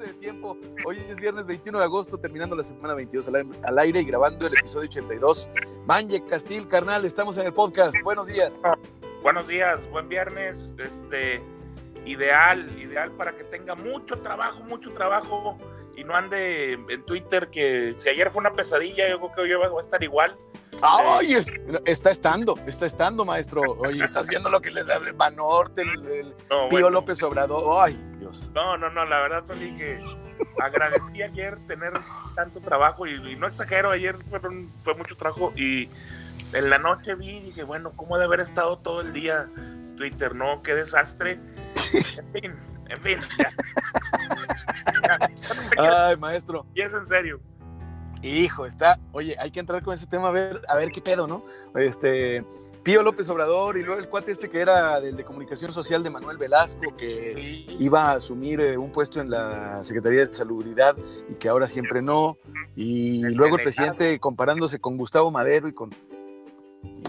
ajuste de tiempo. Hoy es viernes 21 de agosto, terminando la semana 22 al, aire y grabando el episodio 82. Manje Castil, carnal, estamos en el podcast. Buenos días. Buenos días, buen viernes. Este, ideal, ideal para que tenga mucho trabajo, mucho trabajo y no ande en Twitter que si ayer fue una pesadilla, yo creo que hoy va a estar igual. ¡Ay! está estando, está estando, maestro. Oye, estás viendo lo que les da el Banorte, el, Pío López Obrador. ¡Ay, No, no, no, la verdad, Soli, que agradecí ayer tener tanto trabajo y, no exagero, ayer fue mucho trabajo y en la noche vi y dije, bueno, ¿cómo de haber estado todo el día Twitter? No, qué desastre. En fin, en fin. Ay, maestro. Y es en serio. Hijo, está, oye, hay que entrar con ese tema a ver, a ver qué pedo, ¿no? Este, Pío López Obrador y luego el cuate este que era del de comunicación social de Manuel Velasco, que iba a asumir eh, un puesto en la Secretaría de Salubridad y que ahora siempre no. Y luego el presidente comparándose con Gustavo Madero y con...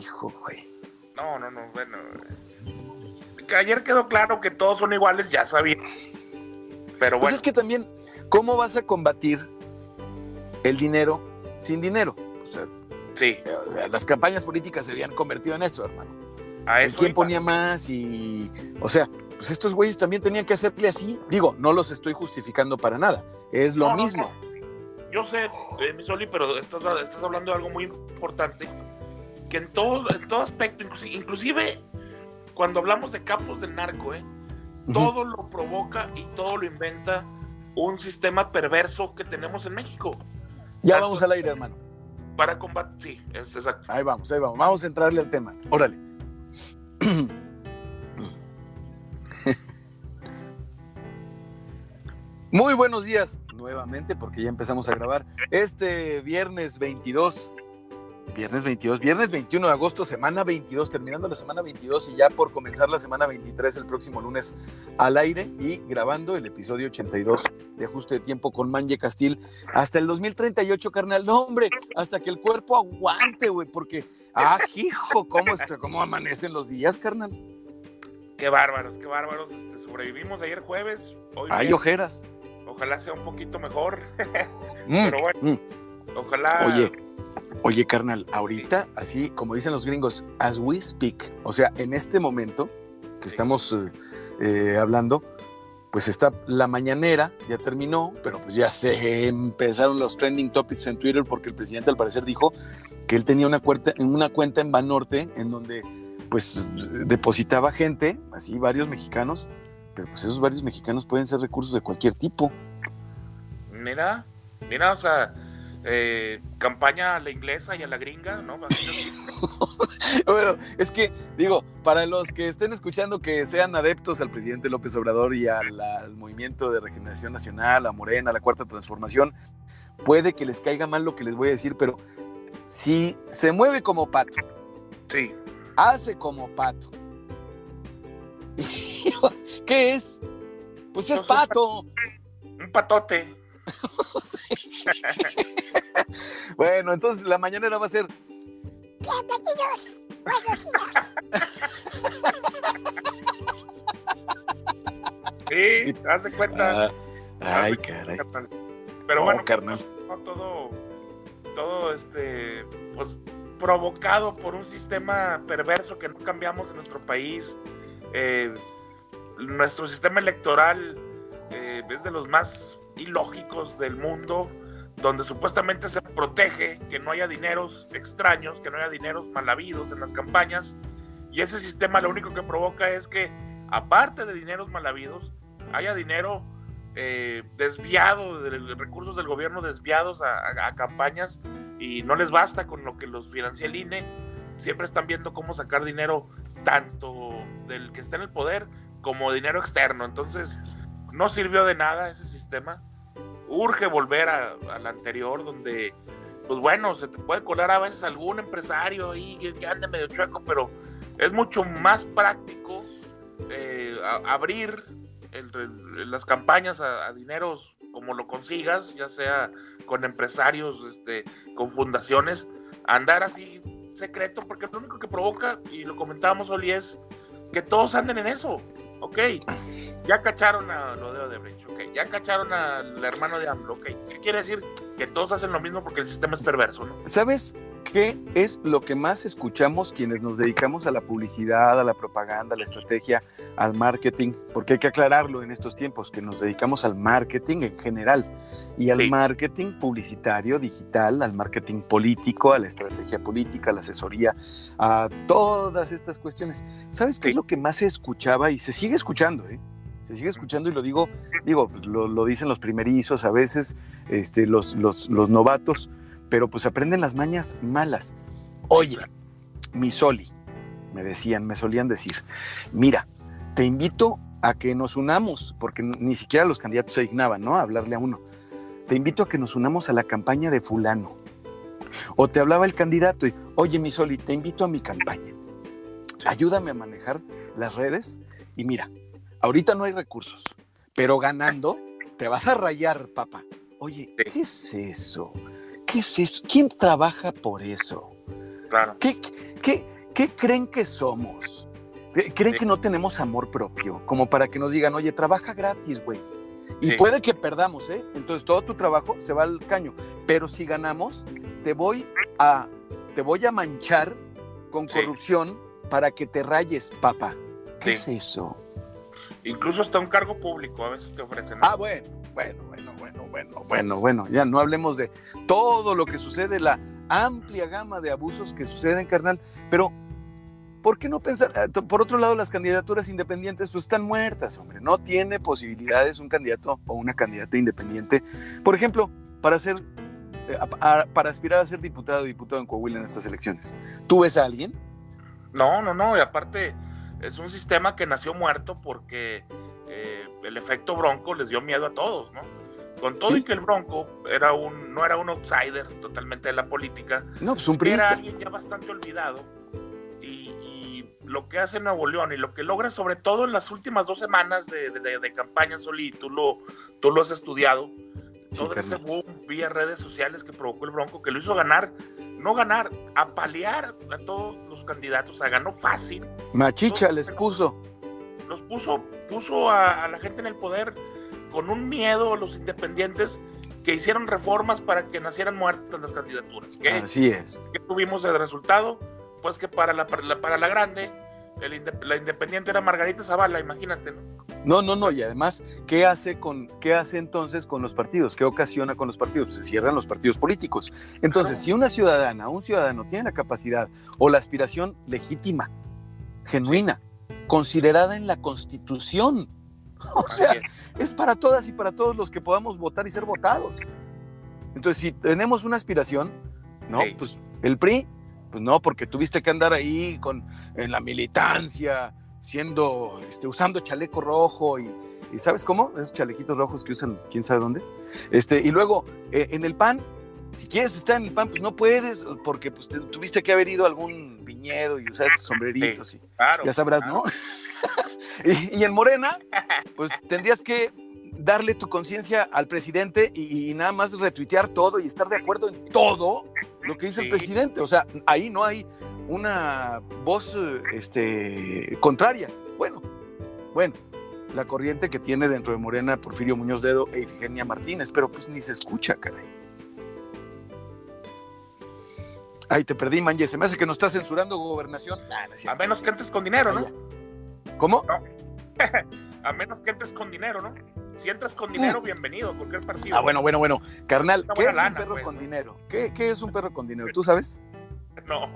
Hijo, güey. No, no, no, bueno. Que ayer quedó claro que todos son iguales, ya sabía. Pero pues bueno. es que también, ¿cómo vas a combatir el dinero sin dinero. O sea, sí. las campañas políticas se habían convertido en eso, hermano. A ¿Quién ponía más? Y, o sea, pues estos güeyes también tenían que hacerle así. Digo, no los estoy justificando para nada. Es lo mismo. Yo sé, eh, mi Soli, pero estás, estás, hablando de algo muy importante. Que en todo, en todo aspecto, inclusive, cuando hablamos de capos del narco, ¿eh? todo lo provoca y todo lo inventa un sistema perverso que tenemos en México. Ya vamos al aire, hermano. Para combatir, sí, es exacto. Ahí vamos, ahí vamos. Vamos a entrarle al tema. Órale. Muy buenos días nuevamente, porque ya empezamos a grabar. Este viernes 22 Viernes 22, viernes 21 de agosto, semana 22, terminando la semana 22 y ya por comenzar la semana 23 el próximo lunes al aire y grabando el episodio 82 de Ajuste de Tiempo con Manje Castil hasta el 2038, carnal. No, hombre, hasta que el cuerpo aguante, güey, porque, ah, hijo, ¿cómo, está, ¿cómo amanecen los días, carnal? Qué bárbaros, qué bárbaros. Este, sobrevivimos ayer jueves. Hoy Hay ojeras. Ojalá sea un poquito mejor. Mm, Pero bueno, mm. Ojalá. Oye Oye, carnal, ahorita, así como dicen los gringos, as we speak, o sea, en este momento que estamos eh, eh, hablando, pues está la mañanera, ya terminó, pero pues ya se empezaron los trending topics en Twitter porque el presidente al parecer dijo que él tenía una cuenta, una cuenta en Banorte en donde pues depositaba gente, así varios mexicanos, pero pues esos varios mexicanos pueden ser recursos de cualquier tipo. Mira, mira, o sea, eh, campaña a la inglesa y a la gringa, ¿no? bueno, es que, digo, para los que estén escuchando que sean adeptos al presidente López Obrador y al, movimiento de regeneración nacional, a Morena, a la cuarta transformación, puede que les caiga mal lo que les voy a decir, pero si se mueve como pato, sí. hace como pato, ¿qué es? Pues es pato. Un patote. bueno, entonces la mañanera va a ser. Bienvenidos, buenos días. sí, haz de cuenta. Ah, ay, caray. Pero bueno, carnal. todo, todo este, pues provocado por un sistema perverso que no cambiamos en nuestro país. Eh, nuestro sistema electoral eh, es de los más ilógicos del mundo, donde supuestamente se protege que no haya dineros extraños, que no haya dineros mal habidos en las campañas, y ese sistema lo único que provoca es que, aparte de dineros mal habidos, haya dinero eh, desviado, de recursos del gobierno desviados a, campañas, y no les basta con lo que los financia el INE, siempre están viendo cómo sacar dinero tanto del que está en el poder como dinero externo. Entonces, no sirvió de nada ese sistema urge volver al anterior, donde, pues bueno, se te puede colar a veces algún empresario ahí que, ande medio chueco, pero es mucho más práctico eh, abrir las campañas a, dineros como lo consigas, ya sea con empresarios, este, con fundaciones, andar así secreto, porque lo único que provoca, y lo comentábamos hoy, es que todos anden en eso. Ok, ya cacharon a lo de Odebrecht, ok ya cacharon al hermano de AMLO. ¿Qué quiere decir? Que todos hacen lo mismo porque el sistema es perverso, ¿no? ¿Sabes qué es lo que más escuchamos quienes nos dedicamos a la publicidad, a la propaganda, a la estrategia, al marketing? Porque hay que aclararlo en estos tiempos, que nos dedicamos al marketing en general y al Sí. marketing publicitario, digital, al marketing político, a la estrategia política, a la asesoría, a todas estas cuestiones. ¿Sabes qué Sí. es lo que más se escuchaba y se sigue escuchando, eh? Se sigue escuchando y lo digo, digo, pues, lo, dicen los primerizos, a veces este, los, los, los novatos, pero pues aprenden las mañas malas. Oye, mi Soli, me decían, me solían decir, mira, te invito a que nos unamos, porque ni siquiera los candidatos se dignaban, ¿no? A hablarle a uno. Te invito a que nos unamos a la campaña de fulano. O te hablaba el candidato y, oye, mi Soli, te invito a mi campaña. Ayúdame a manejar las redes y mira, ahorita no hay recursos, pero ganando te vas a rayar, papá. Oye. ¿qué es eso? ¿Qué es eso? ¿Quién trabaja por eso? Claro. ¿Qué, qué, qué creen que somos? ¿Qué- ¿Creen Sí. que no tenemos amor propio? Como para que nos digan, oye, trabaja gratis, güey. Y Sí. puede que perdamos, ¿eh? Entonces todo tu trabajo se va al caño. Pero si ganamos, te voy a, te voy a manchar con Sí. corrupción para que te rayes, papá. ¿Qué es eso? Incluso hasta un cargo público a veces te ofrecen. ¿no? Ah, bueno, bueno, bueno, bueno, bueno, bueno, bueno. Ya no hablemos de todo lo que sucede, la amplia gama de abusos que suceden, carnal. Pero, ¿por qué no pensar? eh, Por otro lado, las candidaturas independientes pues están muertas, hombre. No tiene posibilidades un candidato o una candidata independiente. Por ejemplo, para ser, eh, para aspirar a ser diputado o diputado en Coahuila en estas elecciones. ¿Tú ves a alguien? No, no, no. Y aparte, es un sistema que nació muerto porque eh, el efecto bronco les dio miedo a todos, ¿no? Con todo Sí. y que el bronco era un, no era un outsider totalmente de la política, No, pues un era alguien ya bastante olvidado. Y, y lo que hace Nuevo León y lo que logra, sobre todo en las últimas dos semanas de, de- de campaña, Soli, tú lo, tú lo has estudiado, Sí, todo ese boom vía redes sociales que provocó el Bronco, que lo hizo ganar, no ganar, apalear a todos los candidatos, o sea, ganó fácil, Machicha les puso. los puso, puso a, a la gente en el poder con un miedo a los independientes que hicieron reformas para que nacieran muertas las candidaturas. ¿Qué, Así es. qué tuvimos de resultado? Pues que para la, para la, para la grande, el la independiente era Margarita Zavala, imagínate, ¿no? No, no, no, y además, ¿qué hace, con, ¿qué hace entonces con los partidos? ¿Qué ocasiona con los partidos? Se cierran los partidos políticos. Entonces, si una ciudadana, un ciudadano tiene la capacidad o la aspiración legítima, genuina, considerada en la Constitución, o sea, es. es para todas y para todos los que podamos votar y ser votados. Entonces, si tenemos una aspiración, ¿no? Sí. Pues el PRI, pues no, porque tuviste que andar ahí con en la militancia, siendo, este, usando chaleco rojo y, y ¿sabes cómo? Esos chalequitos rojos que usan quién sabe dónde. Este, y luego, eh, en el PAN, si quieres estar en el PAN, pues no puedes, porque pues, te- tuviste que haber ido a algún viñedo y usar estos sombreritos y Claro, ya sabrás, claro. ¿no? y, y en Morena, pues tendrías que darle tu conciencia al presidente y, y nada más retuitear todo y estar de acuerdo en todo lo que dice el presidente. O sea, ahí no hay una voz este, contraria. Bueno, bueno, la corriente que tiene dentro de Morena Porfirio Muñoz Dedo e Ifigenia Martínez, pero pues ni se escucha, caray. Ay, te perdí, Manje. Se me hace que nos está censurando gobernación. Nah, no A menos que entres con dinero, ¿no? ¿Cómo? A menos que entres con dinero, ¿no? Si entras con dinero, bienvenido a cualquier partido. Ah, bueno, bueno, bueno. Carnal, ¿qué es un perro pues. con dinero? ¿Qué, qué es un perro con dinero? ¿Tú sabes? No.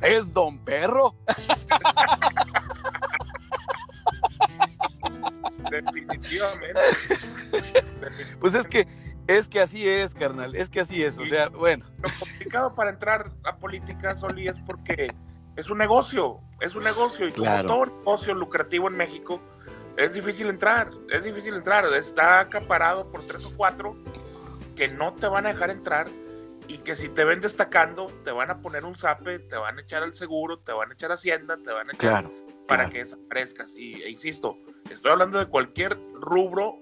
Es Don Perro. Definitivamente. Pues es que, es que así es, carnal. Es que así es. O sea, bueno. Lo complicado para entrar a política, Soli, es porque es un negocio. Es un negocio. Y Claro. como todo negocio lucrativo en México, es difícil entrar. Es difícil entrar. Está acaparado por tres o cuatro que no te van a dejar entrar y que si te ven destacando, te van a poner un zape, te van a echar al seguro, te van a echar Hacienda, te van a echar Claro. para claro. que desaparezcas. Y e insisto, estoy hablando de cualquier rubro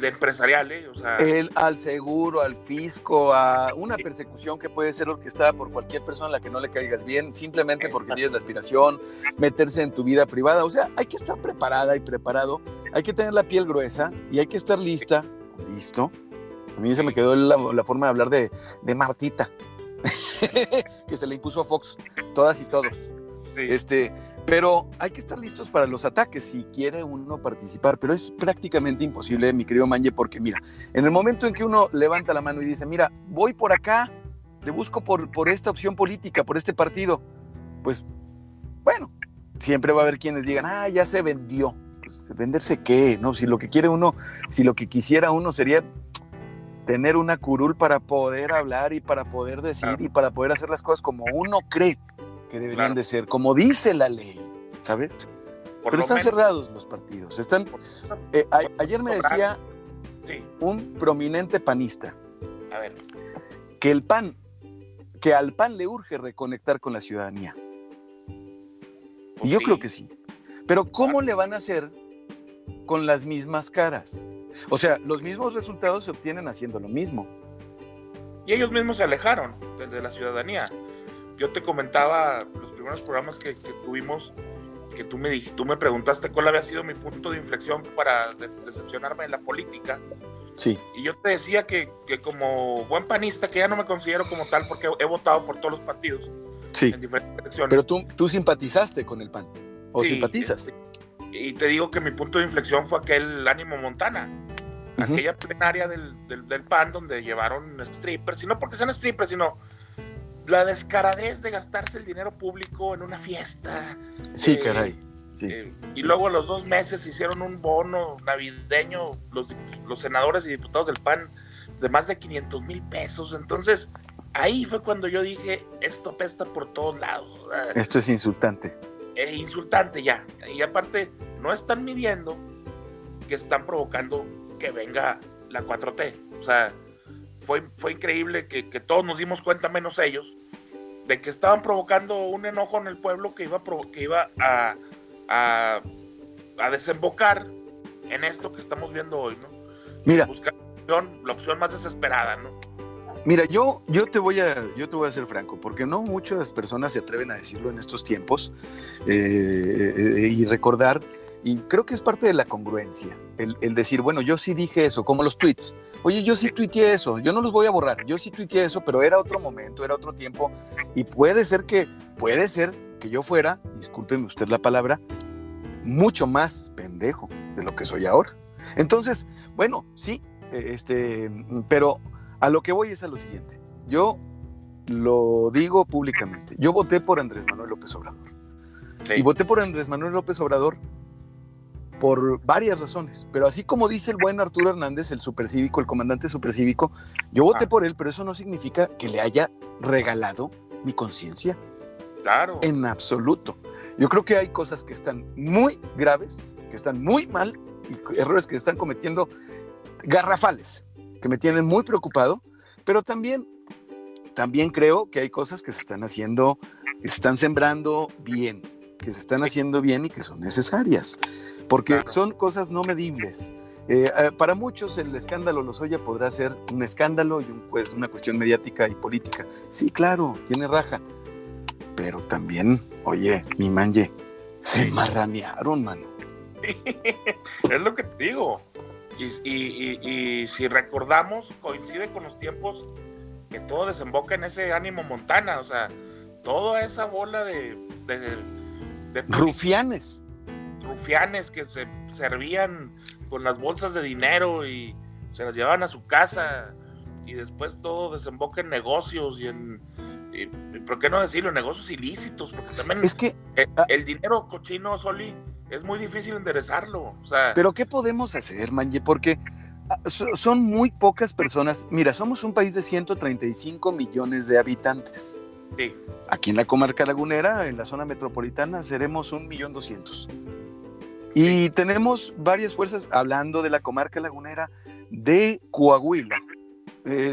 de empresarial, ¿eh? O sea, El, al seguro, al fisco, a una persecución que puede ser orquestada por cualquier persona a la que no le caigas bien, simplemente porque tienes la aspiración, meterse en tu vida privada. O sea, hay que estar preparada y preparado, hay que tener la piel gruesa y hay que estar lista, listo. A mí se me quedó la, la forma de hablar de, de Martita, que se le impuso a Fox, todas y todos. sí, Este, pero hay que estar listos para los ataques si quiere uno participar, pero es prácticamente imposible, mi querido Manje, porque mira, en el momento en que uno levanta la mano y dice, mira, voy por acá, le busco por, por esta opción política, por este partido, pues bueno, siempre va a haber quienes digan, ah, ya se vendió. Pues, ¿Venderse qué? ¿No? Si lo que quiere uno, si lo que quisiera uno sería tener una curul para poder hablar y para poder decir y para poder hacer las cosas como uno cree que deberían Claro. de ser, como dice la ley, ¿sabes? por Pero están menos, cerrados los partidos. Están, eh, a- ayer me decía sí, un prominente panista a ver, que el PAN, que al PAN le urge reconectar con la ciudadanía. Y pues yo sí, creo que sí. Pero ¿cómo le van a hacer con las mismas caras? O sea, los mismos resultados se obtienen haciendo lo mismo. Y ellos mismos se alejaron de la ciudadanía. Yo te comentaba los primeros programas que, que tuvimos, que tú me tú me preguntaste cuál había sido mi punto de inflexión para de- decepcionarme en la política. Sí. Y yo te decía que, que como buen panista, que ya no me considero como tal porque he votado por todos los partidos Sí. en diferentes elecciones. Pero tú, tú simpatizaste con el PAN. ¿O Sí, simpatizas? Y te digo que mi punto de inflexión fue aquel ánimo Montana. Aquella plenaria del, del, del PAN donde llevaron strippers, y no porque sean strippers, sino la descaradez de gastarse el dinero público en una fiesta. Sí, Eh, caray. Sí. Eh, y luego a los dos meses hicieron un bono navideño los, los senadores y diputados del PAN de más de 500 mil pesos. Entonces, ahí fue cuando yo dije, esto pesta por todos lados. Esto es insultante. es insultante ya. Y aparte, no están midiendo que están provocando que venga la 4T. O sea, fue, fue increíble que, que todos nos dimos cuenta, menos ellos, de que estaban provocando un enojo en el pueblo que iba a, que iba a, a, a desembocar en esto que estamos viendo hoy, ¿no? Mira, Buscar la opción, la opción más desesperada, ¿no? Mira, yo, yo, te voy a, yo te voy a ser franco, porque no muchas personas se atreven a decirlo en estos tiempos eh, eh, y recordar, y creo que es parte de la congruencia, el, el decir, bueno, yo sí dije eso, como los tweets. Oye, yo sí tuiteé eso, yo no los voy a borrar, yo sí tuiteé eso, pero era otro momento, era otro tiempo, y puede ser que, puede ser que yo fuera, discúlpeme usted la palabra, mucho más pendejo de lo que soy ahora. Entonces, bueno, sí, eh, este, pero a lo que voy es a lo siguiente. Yo lo digo públicamente. Yo voté por Andrés Manuel López Obrador. Sí. Y voté por Andrés Manuel López Obrador por varias razones. Pero así como dice el buen Arturo Hernández, el supercívico, el comandante supercívico, yo voté Ah. por él, pero eso no significa que le haya regalado mi conciencia. Claro. En absoluto. Yo creo que hay cosas que están muy graves, que están muy mal, y errores que están cometiendo garrafales, que me tienen muy preocupado, pero también, también creo que hay cosas que se están haciendo, que se están sembrando bien, que se están haciendo bien y que son necesarias, porque Claro. son cosas no medibles. Eh, eh, para muchos el escándalo Lozoya podrá ser un escándalo y un, pues, una cuestión mediática y política. Sí, claro, tiene raja. Pero también, oye, mi manje, se marranearon, mano. es lo que te digo. Y, y- y- y si recordamos, coincide con los tiempos que todo desemboca en ese ánimo Montana. O sea, toda esa bola de, de, de Rufianes. rufianes que se servían con las bolsas de dinero y se las llevaban a su casa. Y después todo desemboca en negocios y en. y- ¿Por qué no decirlo? Negocios ilícitos. Porque también Es que, el, ah. el dinero cochino, Soli, es muy difícil enderezarlo. O sea, pero ¿qué podemos hacer, manje? Porque ah, so- son muy pocas personas. Mira, somos un país de 135 millones de habitantes. Sí, Aquí en la comarca lagunera, en la zona metropolitana, seremos un millón doscientos. Y tenemos varias fuerzas, hablando de la comarca lagunera de Coahuila, eh,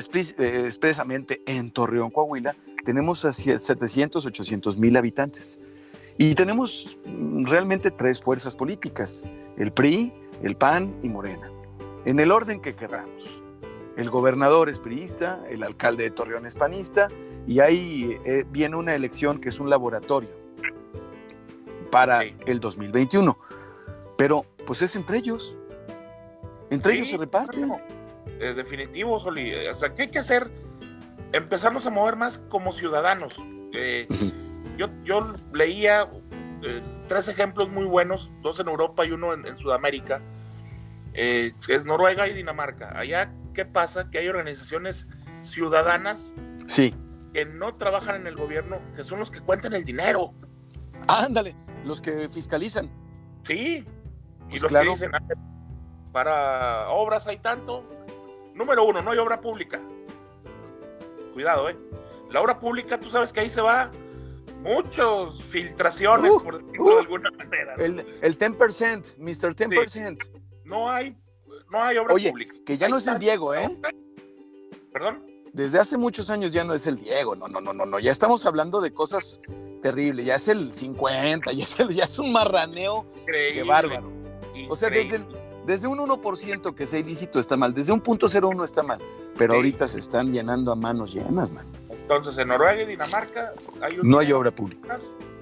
expresamente en Torreón, Coahuila, tenemos a sie- 700, 800 mil habitantes. Y tenemos mm, realmente tres fuerzas políticas, el PRI, el PAN y Morena. en el orden que queramos. El gobernador es priista, el alcalde de Torreón es panista, y ahí eh, viene una elección que es un laboratorio para Sí. el 2021. Pero pues es entre ellos. Entre Sí, ellos se reparten. Eh, definitivo, Soli. Eh, O sea, ¿qué hay que hacer? Empezarnos a mover más como ciudadanos. Eh, yo, yo leía tres ejemplos muy buenos, dos en Europa y uno en, en Sudamérica. Eh, es Noruega y Dinamarca. Allá, ¿qué pasa? Que hay organizaciones ciudadanas Sí. Que no trabajan en el gobierno, que son los que cuentan el dinero. Ándale, los que fiscalizan. Sí. Y Pues los claro. que dicen, "Ah, para obras hay tanto. Número uno, no hay obra pública. Cuidado, ¿eh? La obra pública, tú sabes que ahí se va muchos filtraciones, Uh, por decirlo uh, de alguna manera. ¿no? El, el 10%, Mr. 10%. No hay, no hay obra Oye, pública. que ya no es el Diego, ¿eh? Perdón. Desde hace muchos años ya no es el Diego. No, no, no, no, no. Ya estamos hablando de cosas terribles. Ya es el 50, ya es, el- ya es un marraneo. Increíble. Qué bárbaro. O sea, desde el-. Desde un 1% que sea ilícito está mal, desde un punto 01 está mal, pero Sí. ahorita se están llenando a manos llenas, man. Entonces, en Noruega y Dinamarca hay un No hay obra pública.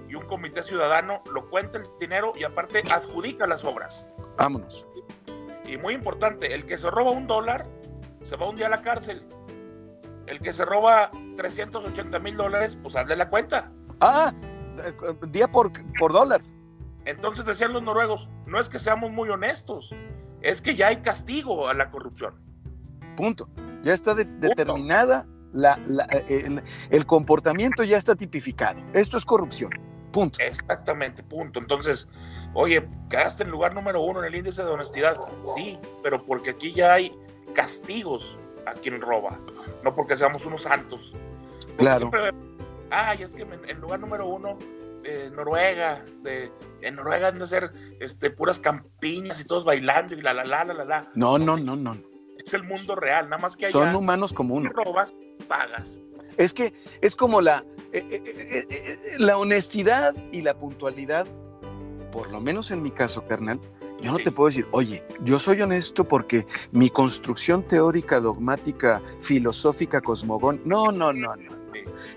y un comité ciudadano lo cuenta el dinero y aparte adjudica las obras. Vámonos. Y muy importante, el que se roba un dólar se va un día a la cárcel. El que se roba 380 mil dólares, pues hazle la cuenta. Ah, eh, día por, por dólar. Entonces decían los noruegos, no es que seamos muy honestos, es que ya hay castigo a la corrupción. Punto. Ya está de- determinada, la, la- eh, el, el comportamiento ya está tipificado. Esto es corrupción. Punto. Exactamente, punto. Entonces, oye, quedaste en lugar número uno en el índice de honestidad. Sí, pero porque aquí ya hay castigos a quien roba, no porque seamos unos santos. Porque Claro. siempre Ay, es que en en lugar número uno, eh, Noruega, de, en Noruega han de ser este, puras campiñas y todos bailando y la la la la la la. No, no, no, no. Es el mundo real, nada más que allá Son humanos como si robas, pagas. Es que es como la, eh, eh, la honestidad y la puntualidad, por lo menos en mi caso, carnal. Yo no Sí. te puedo decir, oye, yo soy honesto porque mi construcción teórica, dogmática, filosófica, cosmogón. No, no, no, no.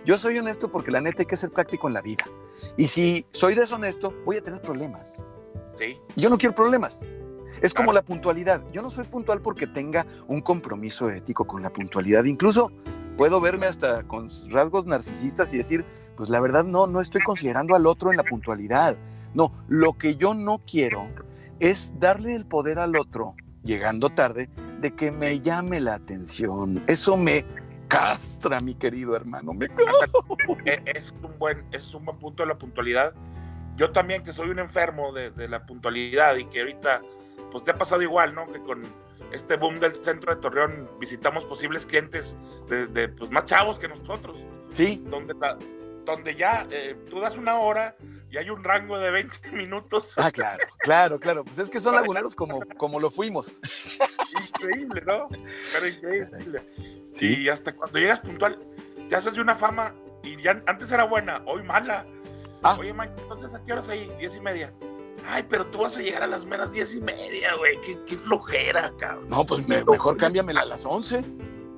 Yo soy honesto porque la neta hay que ser práctico en la vida. Y si soy deshonesto, voy a tener problemas. Sí, Yo no quiero problemas. Es como Claro. la puntualidad. Yo no soy puntual porque tenga un compromiso ético con la puntualidad. Incluso puedo verme hasta con rasgos narcisistas y decir, pues la verdad no, no estoy considerando al otro en la puntualidad. No, lo que yo no quiero es darle el poder al otro, llegando tarde, de que me llame la atención. Eso me castra, mi querido hermano. Me e- es un buen, es un buen punto de la puntualidad. Yo también, que soy un enfermo de, de la puntualidad y que ahorita, pues te ha pasado igual, ¿no? Que con este boom del centro de Torreón visitamos posibles clientes de, de, pues, más chavos que nosotros, Sí, donde, la- donde ya eh, tú das una hora y hay un rango de 20 minutos. ah, claro, claro, claro. Pues es que son laguneros como, como lo fuimos. Increíble, ¿no? Pero increíble. Sí. Y hasta cuando llegas puntual, te haces de una fama y ya antes era buena, hoy mala. Ah. Oye, Mike, entonces ¿a qué horas ahí? Diez y media. Ay, pero tú vas a llegar a las meras diez y media, güey. Qué, qué flojera, cabrón. No, pues me- mejor cámbiamela a las 11.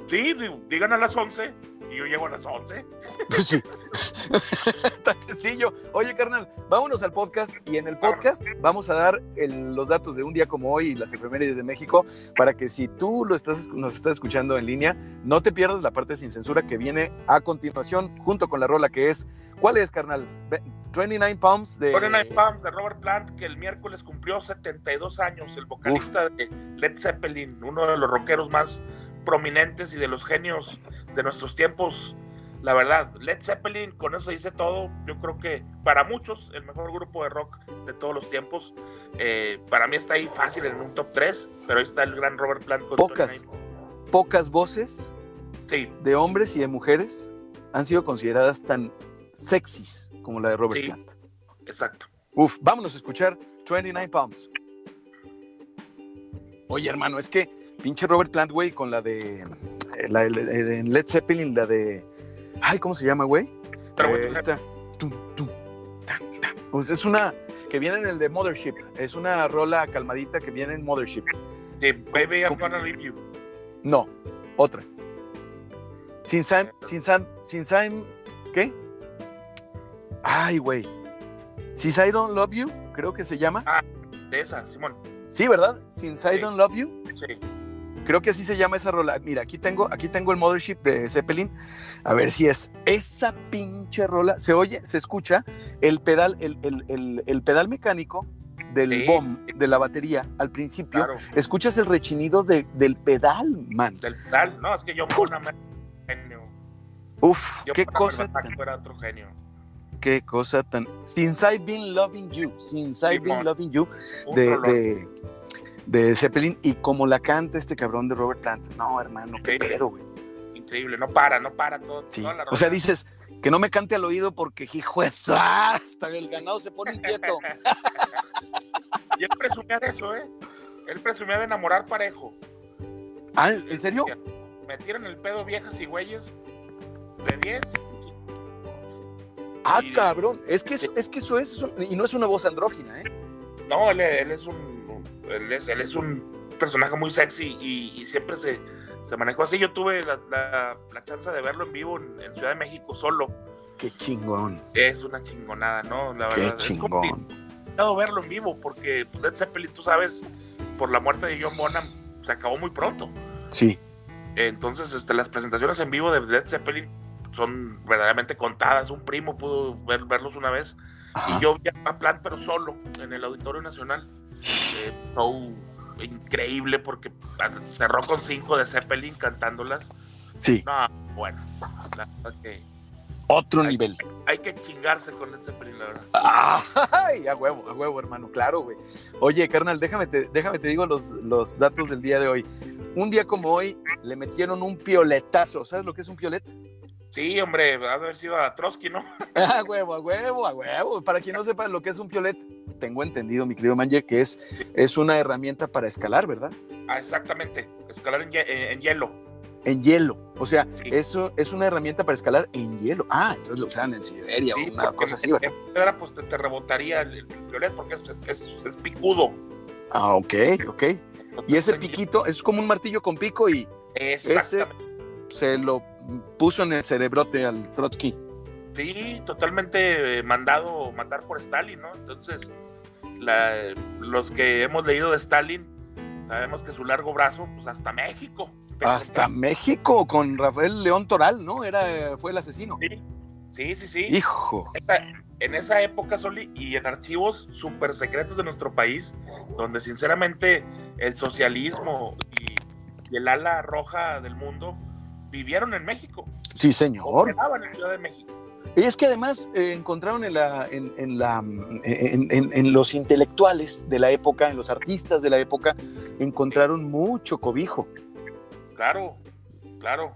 Sí, digan a las once yo llego a las once. Pues sí. Tan sencillo. Oye, carnal, vámonos al podcast y en el podcast vamos a dar el- los datos de un día como hoy y las efemérides de México para que si tú lo estás, nos estás escuchando en línea, no te pierdas la parte sin censura que viene a continuación junto con la rola que es, ¿cuál es, carnal? Ve- 29 Pounds de... 29 Palms de Robert Plant, que el miércoles cumplió 72 años, el vocalista de Led Zeppelin, uno de los rockeros más prominentes y de los genios de nuestros tiempos. La verdad, Led Zeppelin, con eso dice todo. Yo creo que para muchos, el mejor grupo de rock de todos los tiempos. Eh, para mí está ahí fácil en un top 3, pero ahí está el gran Robert Plant con Pocas. 29. Pocas voces Sí, de hombres y de mujeres han sido consideradas tan sexys como la de Robert Sí. Plant. exacto. Uf, vámonos a escuchar 29 Pounds. Oye, hermano, es que pinche Robert Plant, güey, con la de. eh, La, de- de- en Led Zeppelin, la de. Ay, ¿cómo se llama, güey? Eh, esta. Tum, tum, tan, tan. Pues es una. Que viene en el de Mothership. Es una rola calmadita que viene en Mothership. Sí, Baby, I'm gonna leave you. No, otra. Sin Sam, sin Sam, sin Sam, ¿qué? Ay, güey. Since I Don't Love You, creo que se llama. De esa, Simón. Sí, ¿verdad? Since I Sí. Don't Love You. Sí. Creo que así se llama esa rola. Mira, aquí tengo, aquí tengo el Mothership de Zeppelin. A ver si es. Esa pinche rola. Se oye, se escucha el pedal, el, el- el- el pedal mecánico del Sí. bomb, de la batería, al principio. Claro. Escuchas el rechinido de- del pedal, man. Del tal. No, es que yo Bonham era un genio. Uf, Yo qué cosa, tan, era otro genio. qué cosa tan. Since I've been loving you, since I've been loving you, de, de, de Zeppelin. Y como la canta este cabrón de Robert Plant. No, hermano, qué pedo, güey. Increíble. No para, no para todo. Sí. toda la O sea, dices que no me cante al oído porque, hijo, eso, ¡ah! hasta el ganado se pone inquieto. Y él presumía de eso, ¿eh? Él presumía de enamorar parejo. Ah, ¿en serio? Me tiran el pedo viejas y güeyes de 10. sí. Ah, cabrón. Es que, eso- es que eso es, es un- y no es una voz andrógina, ¿eh? No, él, él es un él es, él es un personaje muy sexy y, y siempre se, se manejó así. Yo tuve la, la- la chance de verlo en vivo en, en Ciudad de México solo. Qué chingón. Es una chingonada, ¿no? La Qué verdad, es chingón. complicado verlo en vivo porque pues, Led Zeppelin, tú sabes, por la muerte de John Bonham, se acabó muy pronto. Sí. Entonces, este, las presentaciones en vivo de Led Zeppelin son verdaderamente contadas. Un primo pudo ver- verlos una vez Ajá. y yo vi a Plant, pero solo, en el Auditorio Nacional. Eh, show increíble porque cerró con cinco de Zeppelin cantándolas. Sí. No, bueno, la verdad que Otro Ay. nivel. hay que chingarse con Led Zeppelin, la verdad. Ay, a huevo, a huevo, hermano. Claro, güey. Oye, carnal, déjame te, déjame te digo los, los datos del día de hoy. Un día como hoy le metieron un pioletazo. ¿Sabes lo que es un piolet? Sí, hombre, ha de haber sido a Trotsky, ¿no? A huevo, a huevo, a huevo. Para quien no sepa lo que es un piolet, tengo entendido, mi querido Manje, que es, es una herramienta para escalar, ¿verdad? Ah, exactamente, escalar en, en hielo. En hielo. O sea, Sí. eso es una herramienta para escalar en hielo. Ah, entonces lo usaban en Siberia Sí, o una cosa en- así, ¿verdad? en piedra, pues te, te rebotaría el, el violet porque es, es- es- es picudo. Ah, ok, ok. Y ese piquito es como un martillo con pico y Exactamente. se lo puso en el cerebrote al Trotsky. Sí, totalmente eh, mandado matar por Stalin, ¿no? Entonces, la- los que hemos leído de Stalin, sabemos que su largo brazo, pues hasta México. Hasta México con Rafael León Toral, ¿no? Era, fue el asesino. Sí, sí, sí. sí. Hijo. En esa época, Soli, y en archivos súper secretos de nuestro país, donde sinceramente el socialismo y, y el ala roja del mundo vivieron en México. Sí, señor. En Ciudad de México. Y es que además eh, encontraron en, la, en, en la, en, en- los intelectuales de la época, en los artistas de la época, encontraron mucho cobijo. Claro, claro.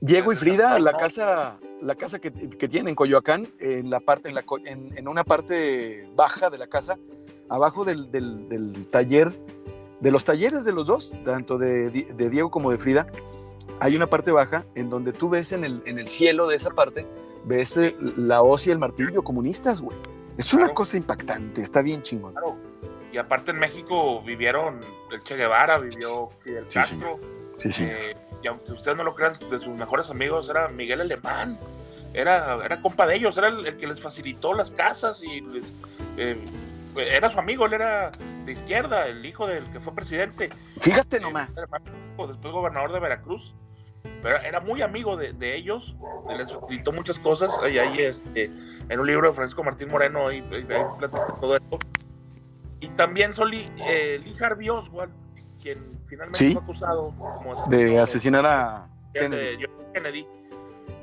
Diego y Frida, la casa, la casa que, que tienen en Coyoacán, en la parte, en, la, en, una parte baja de la casa, abajo del, del- del taller, de los talleres de los dos, tanto de, de Diego como de Frida, hay una parte baja en donde tú ves en el, en el cielo de esa parte, ves la hoz y el martillo comunistas, güey. Es una Claro. cosa impactante, está bien chingón. Claro. Y aparte en México vivieron el Che Guevara, vivió Fidel Sí, Castro. Sí, sí. eh, y aunque ustedes no lo crean, de sus mejores amigos era Miguel Alemán. Era, era compa de ellos, era el, el que les facilitó las casas y les- eh, era su amigo, él era de izquierda, el hijo del que fue presidente. Fíjate Eh, nomás. después gobernador de Veracruz. Pero era muy amigo de, de ellos, les facilitó muchas cosas. Ahí, ahí, este, en un libro de Francisco Martín Moreno, ahí, ahí- ahí platica todo esto. Y también Soli, eh, Lee Harvey Oswald, quien finalmente Sí. fue acusado como De asesino asesinar a de Kennedy. John F. Kennedy,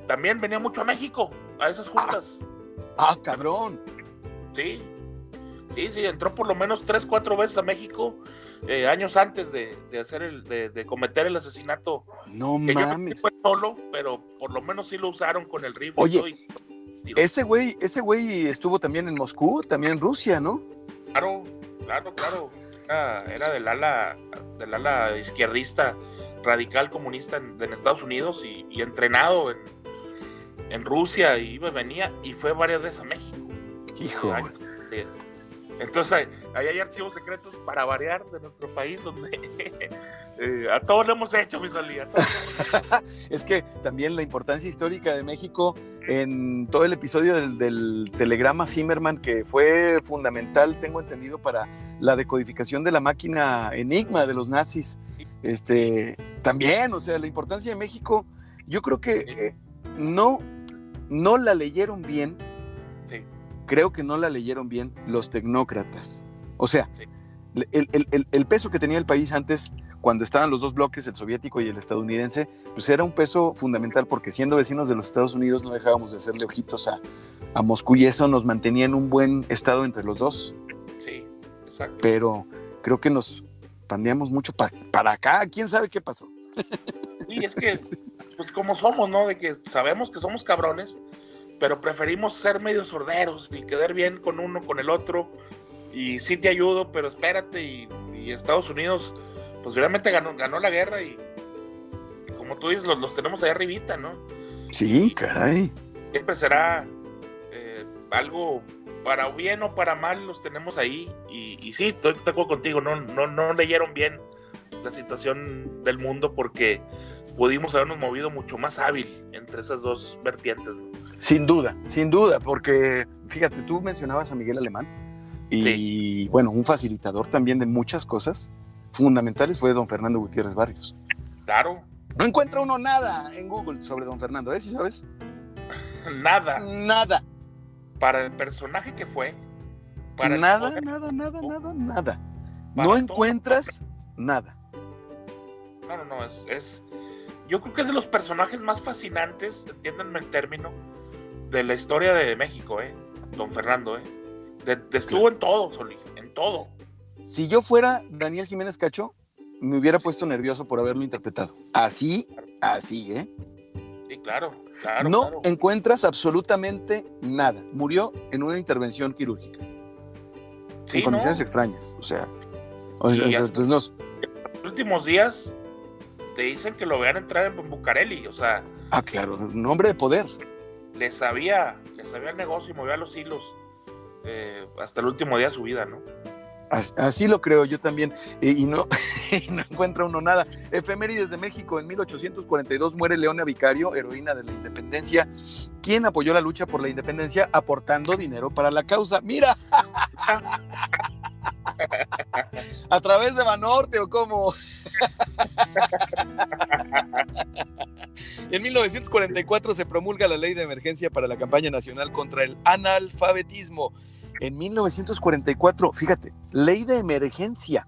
también venía mucho a México, a esas juntas. Ah, cabrón. Sí, sí, sí, entró por lo menos tres, cuatro veces a México eh, años antes de, de hacer el, de, de cometer el asesinato. No Que yo mames. fue solo, pero por lo menos sí lo usaron con el rifle. Oye, y Ese güey, ese güey estuvo también en Moscú, también en Rusia, ¿no? claro, claro, claro. Era, era del ala, del ala izquierdista radical comunista en, en Estados Unidos y, y entrenado en, en Rusia y iba venía y fue varias veces a México. Hijo. Años de- Entonces, ahí, hay archivos secretos para variar de nuestro país donde eh, a todos lo hemos hecho, mi salida. Es que también la importancia histórica de México en todo el episodio del, del telegrama Zimmerman, que fue fundamental, tengo entendido, para la decodificación de la máquina Enigma de los nazis. Este, también, o sea, la importancia de México, yo creo que eh, no, no la leyeron bien. Creo que no la leyeron bien los tecnócratas. O sea, Sí. el, el- el- el peso que tenía el país antes, cuando estaban los dos bloques, el soviético y el estadounidense, pues era un peso fundamental porque siendo vecinos de los Estados Unidos no dejábamos de hacerle ojitos a, a Moscú y eso nos mantenía en un buen estado entre los dos. Sí, exacto. Pero creo que nos pandeamos mucho pa- para acá. ¿Quién sabe qué pasó? Y es que, pues como somos, ¿no? De que sabemos que somos cabrones, pero preferimos ser medio sorderos y quedar bien con uno, con el otro. Y sí te ayudo, pero espérate. Y, y Estados Unidos, pues realmente ganó, ganó la guerra y, como tú dices, los, los tenemos ahí arribita, ¿no? Sí, caray. Siempre será eh, algo para bien o para mal, los tenemos ahí. Y, y sí, estoy de acuerdo contigo, no, no, no leyeron bien la situación del mundo porque pudimos habernos movido mucho más hábil entre esas dos vertientes. ¿no? Sin duda, sin duda, porque fíjate, tú mencionabas a Miguel Alemán y bueno, un facilitador también de muchas cosas fundamentales fue don Fernando Gutiérrez Barrios. Claro, No encuentra uno nada en Google sobre don Fernando, ¿eh? ¿Sí sabes? nada Nada. para el personaje que fue. Para el nada, poder. nada, nada, nada, nada. No todo. encuentras nada. No, no, no, es, es- Yo creo que es de los personajes más fascinantes, entiéndanme el término, de la historia de México, ¿eh? Don Fernando, ¿eh? De- de- estuvo en todo, Soli, en todo. Si yo fuera Daniel Jiménez Cacho, me hubiera puesto nervioso por haberlo interpretado. Así, así, ¿eh? Sí, claro, claro. no claro. encuentras absolutamente nada. Murió en una intervención quirúrgica, Sí, en condiciones ¿no? extrañas. O sea, o entonces nos- Los últimos días te dicen que lo vean entrar en Bucareli, o sea, ah, claro, un hombre de poder. Le sabía, le sabía el negocio y movía los hilos eh, hasta el último día de su vida, ¿no? As- Así lo creo yo también. Y, y no, y no encuentra uno nada. Efemérides de México. En 1842 muere Leona Vicario, heroína de la independencia, quien apoyó la lucha por la independencia aportando dinero para la causa. ¡Mira! A través de Banorte o cómo. En 1944 se promulga la ley de emergencia para la campaña nacional contra el analfabetismo. En 1944, fíjate, ley de emergencia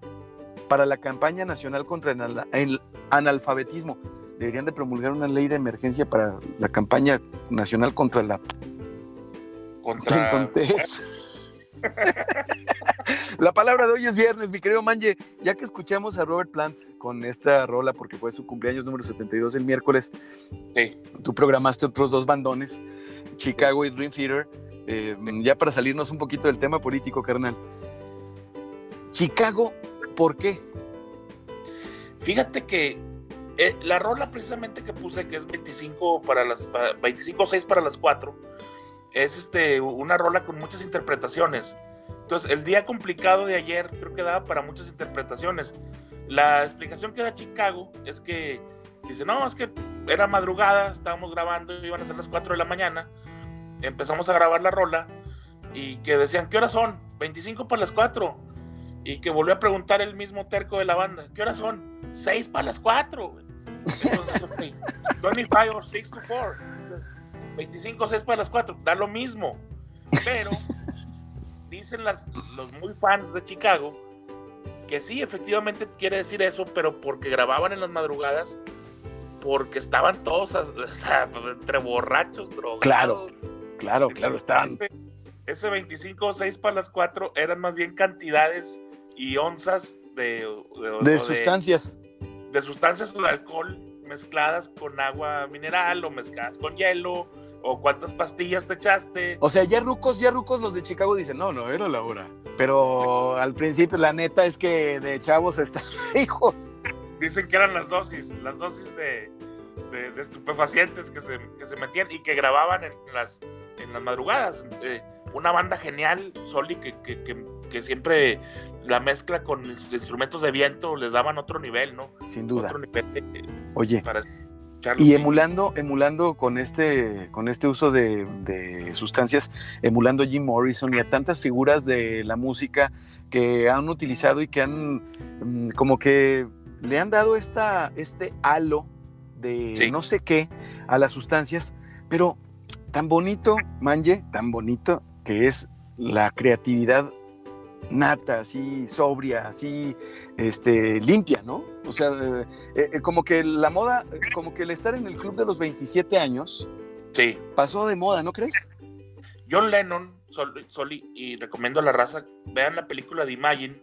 para la campaña nacional contra el, analfabetismo. Deberían de promulgar una ley de emergencia para la campaña nacional contra la Contra. Entonces, la palabra de hoy es viernes, mi querido Manje. Ya que escuchamos a Robert Plant con esta rola, porque fue su cumpleaños número 72 el miércoles, Sí, tú programaste otros dos bandones, Chicago y Dream Theater, eh, ya para salirnos un poquito del tema político, carnal. Chicago, ¿por qué? Fíjate que eh, la rola precisamente que puse, que es 25 para las 25 6 para las 4, es este una rola con muchas interpretaciones. Entonces, el día complicado de ayer creo que daba para muchas interpretaciones. La explicación que da Chicago es que dice, "No, es que era madrugada, estábamos grabando, iban a ser las 4 de la mañana. Empezamos a grabar la rola y que decían, "¿Qué horas son?" 25 para las 4. Y que volvió a preguntar el mismo terco de la banda, ¿qué horas son? 6 para las 4. güey. Entonces, ok, 25 or 6 to 4. Entonces, 25 6 para las 4, da lo mismo. Pero dicen las, los muy fans de Chicago que sí, efectivamente quiere decir eso, pero porque grababan en las madrugadas, porque estaban todos o sea, entre borrachos, drogados. Claro, Claro, claro, estaban. Ese 25 o 6 para las 4 eran más bien cantidades y onzas de, de, sustancias. de sustancias o de alcohol mezcladas con agua mineral o mezcladas con hielo o cuántas pastillas te echaste. O sea, ya rucos, ya rucos los de Chicago dicen, no, no, era la hora. Pero al principio, la neta es que de chavos está, hijo. Dicen que eran las dosis, las dosis de, de, de estupefacientes que se, que se metían y que grababan en las, en las madrugadas. Eh, una banda genial, Soli, que, que, que, que siempre la mezcla con ins- instrumentos de viento les daban otro nivel, ¿no? Sin duda. Otro nivel de- Oye, para y emulando, emulando con este, con este uso de, de sustancias, emulando a Jim Morrison y a tantas figuras de la música que han utilizado y que han mm, como que le han dado esta, este halo de Sí. no sé qué a las sustancias, pero tan bonito, Manje, tan bonito que es la creatividad nata, así sobria, así este, limpia, ¿no? O sea, eh, eh, como que la moda, eh, como que el estar en el club de los 27 años Sí. pasó de moda, ¿no crees? John Lennon, Sol- Soli, y recomiendo a la raza, vean la película de Imagine.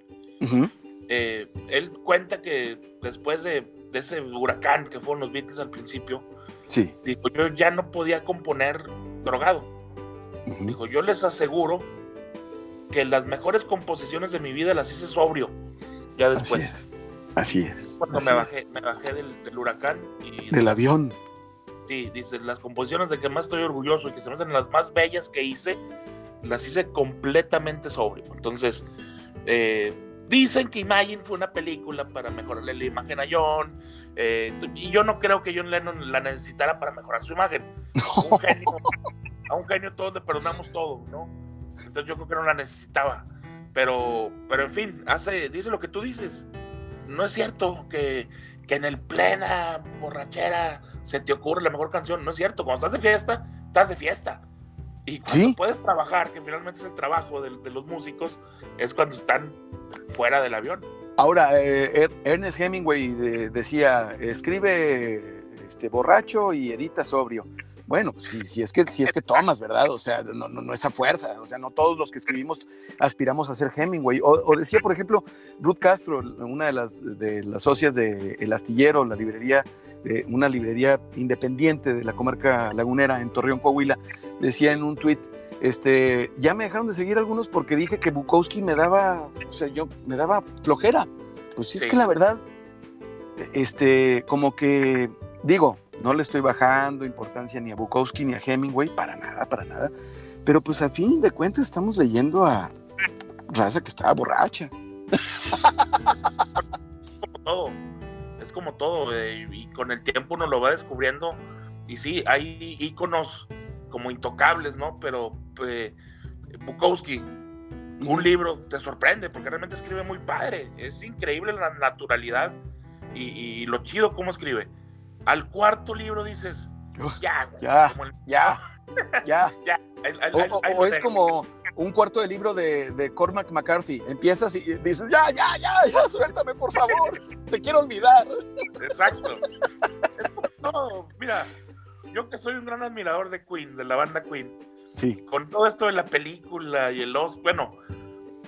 Eh, él cuenta que después de, de ese huracán que fueron los Beatles al principio, Sí. dijo, yo ya no podía componer drogado. Dijo, yo les aseguro que las mejores composiciones de mi vida las hice sobrio. Ya Así después, es. Así es. cuando así me es. bajé, me bajé del, del huracán y Del avión. Sí, dice, las composiciones de que más estoy orgulloso y que se me hacen las más bellas que hice, las hice completamente sobrio. Entonces, eh, dicen que Imagine fue una película para mejorarle la imagen a John, eh, y yo no creo que John Lennon la necesitara para mejorar su imagen. Un genio, a un genio todos le perdonamos todo, ¿no? Entonces yo creo que no la necesitaba. Pero, pero en fin, hace, dice lo que tú dices. No es cierto que, que en el plena borrachera se te ocurre la mejor canción. No es cierto. Cuando estás de fiesta, estás de fiesta. Y cuando Sí. puedes trabajar, que finalmente es el trabajo de, de los músicos, es cuando están fuera del avión. Ahora, eh, Er- Ernest Hemingway de- decía, escribe este, borracho y edita sobrio. Bueno, si, si, es que, si es que tomas, ¿verdad? O sea, no, no, no esa fuerza. O sea, no todos los que escribimos aspiramos a ser Hemingway. O, o decía, por ejemplo, Ruth Castro, una de las, de las socias de El Astillero, la librería, eh, una librería independiente de la comarca lagunera en Torreón, Coahuila, decía en un tuit, este, ya me dejaron de seguir algunos porque dije que Bukowski me daba, o sea, yo me daba flojera. Pues sí, es Sí. que la verdad, este, como que, digo, no le estoy bajando importancia ni a Bukowski ni a Hemingway, para nada, para nada. Pero pues a fin de cuentas estamos leyendo a raza que estaba borracha. como todo. Es como todo. eh, y con el tiempo uno lo va descubriendo. Y sí, hay íconos como intocables, ¿no? Pero eh, Bukowski, un libro te sorprende porque realmente escribe muy padre. Es increíble la naturalidad y, y lo chido cómo escribe. Al cuarto libro dices, ya, güey, ya. como el- Ya, ya. O, es como un cuarto de libro de, de Cormac McCarthy. Empiezas y dices, ya, ya, ya, ya, suéltame, por favor. Te quiero olvidar. Exacto. es como todo. Mira, yo que soy un gran admirador de Queen, de la banda Queen, Sí. con todo esto de la película y el os, bueno,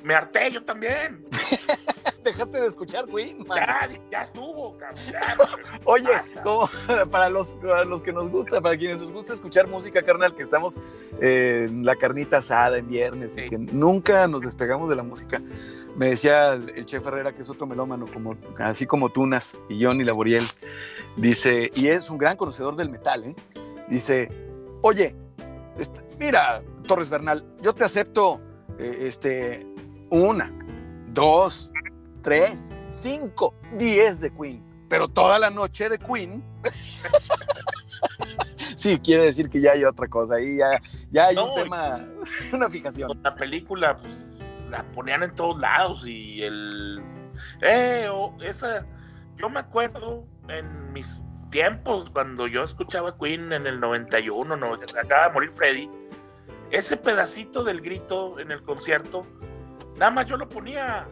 me harté yo también. Dejaste de escuchar Queen. man. Ya, ya estuvo, cabrón. ya. Oye, como para los, para los que nos gusta, para quienes nos gusta escuchar música, carnal, que estamos eh, en la carnita asada en viernes y que nunca nos despegamos de la música, me decía el, el chef Herrera, que es otro melómano, como, así como Tunas y Johnny Laboriel, dice, y es un gran conocedor del metal, ¿eh? dice, oye, este, mira, Torres Bernal, yo te acepto eh, este, una, dos, tres, cinco, diez de Queen, pero toda la noche de Queen. sí, quiere decir que ya hay otra cosa ahí, ya, ya hay un tema, una fijación. La película, pues, la ponían en todos lados y el. Eh, esa. Yo me acuerdo en mis tiempos, cuando yo escuchaba Queen en el 91, no, acaba de morir Freddy, ese pedacito del grito en el concierto, nada más yo lo ponía,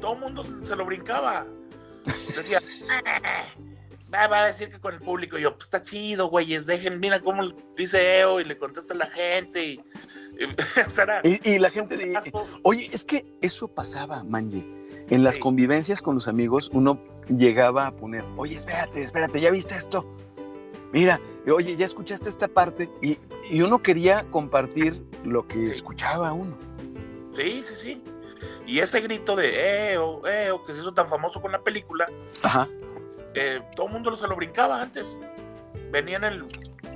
todo el mundo se lo brincaba. Decía, "Ah, va, a decir que con el público, Y yo, pues está chido, güeyes, dejen, mira cómo dice EO y le contesta la gente. Y, y- o sea, era- Y, y la gente, di- oye, es que eso pasaba, Manje. En las Sí. convivencias con los amigos, uno llegaba a poner, oye, espérate, espérate, ¿ya viste esto? Mira, oye, ¿ya escuchaste esta parte? Y, y uno quería compartir lo que Sí. escuchaba uno. Sí, sí, sí. Y ese grito de EO, EO, que se hizo tan famoso con la película, Ajá. eh, todo el mundo se lo brincaba antes. Venía en el.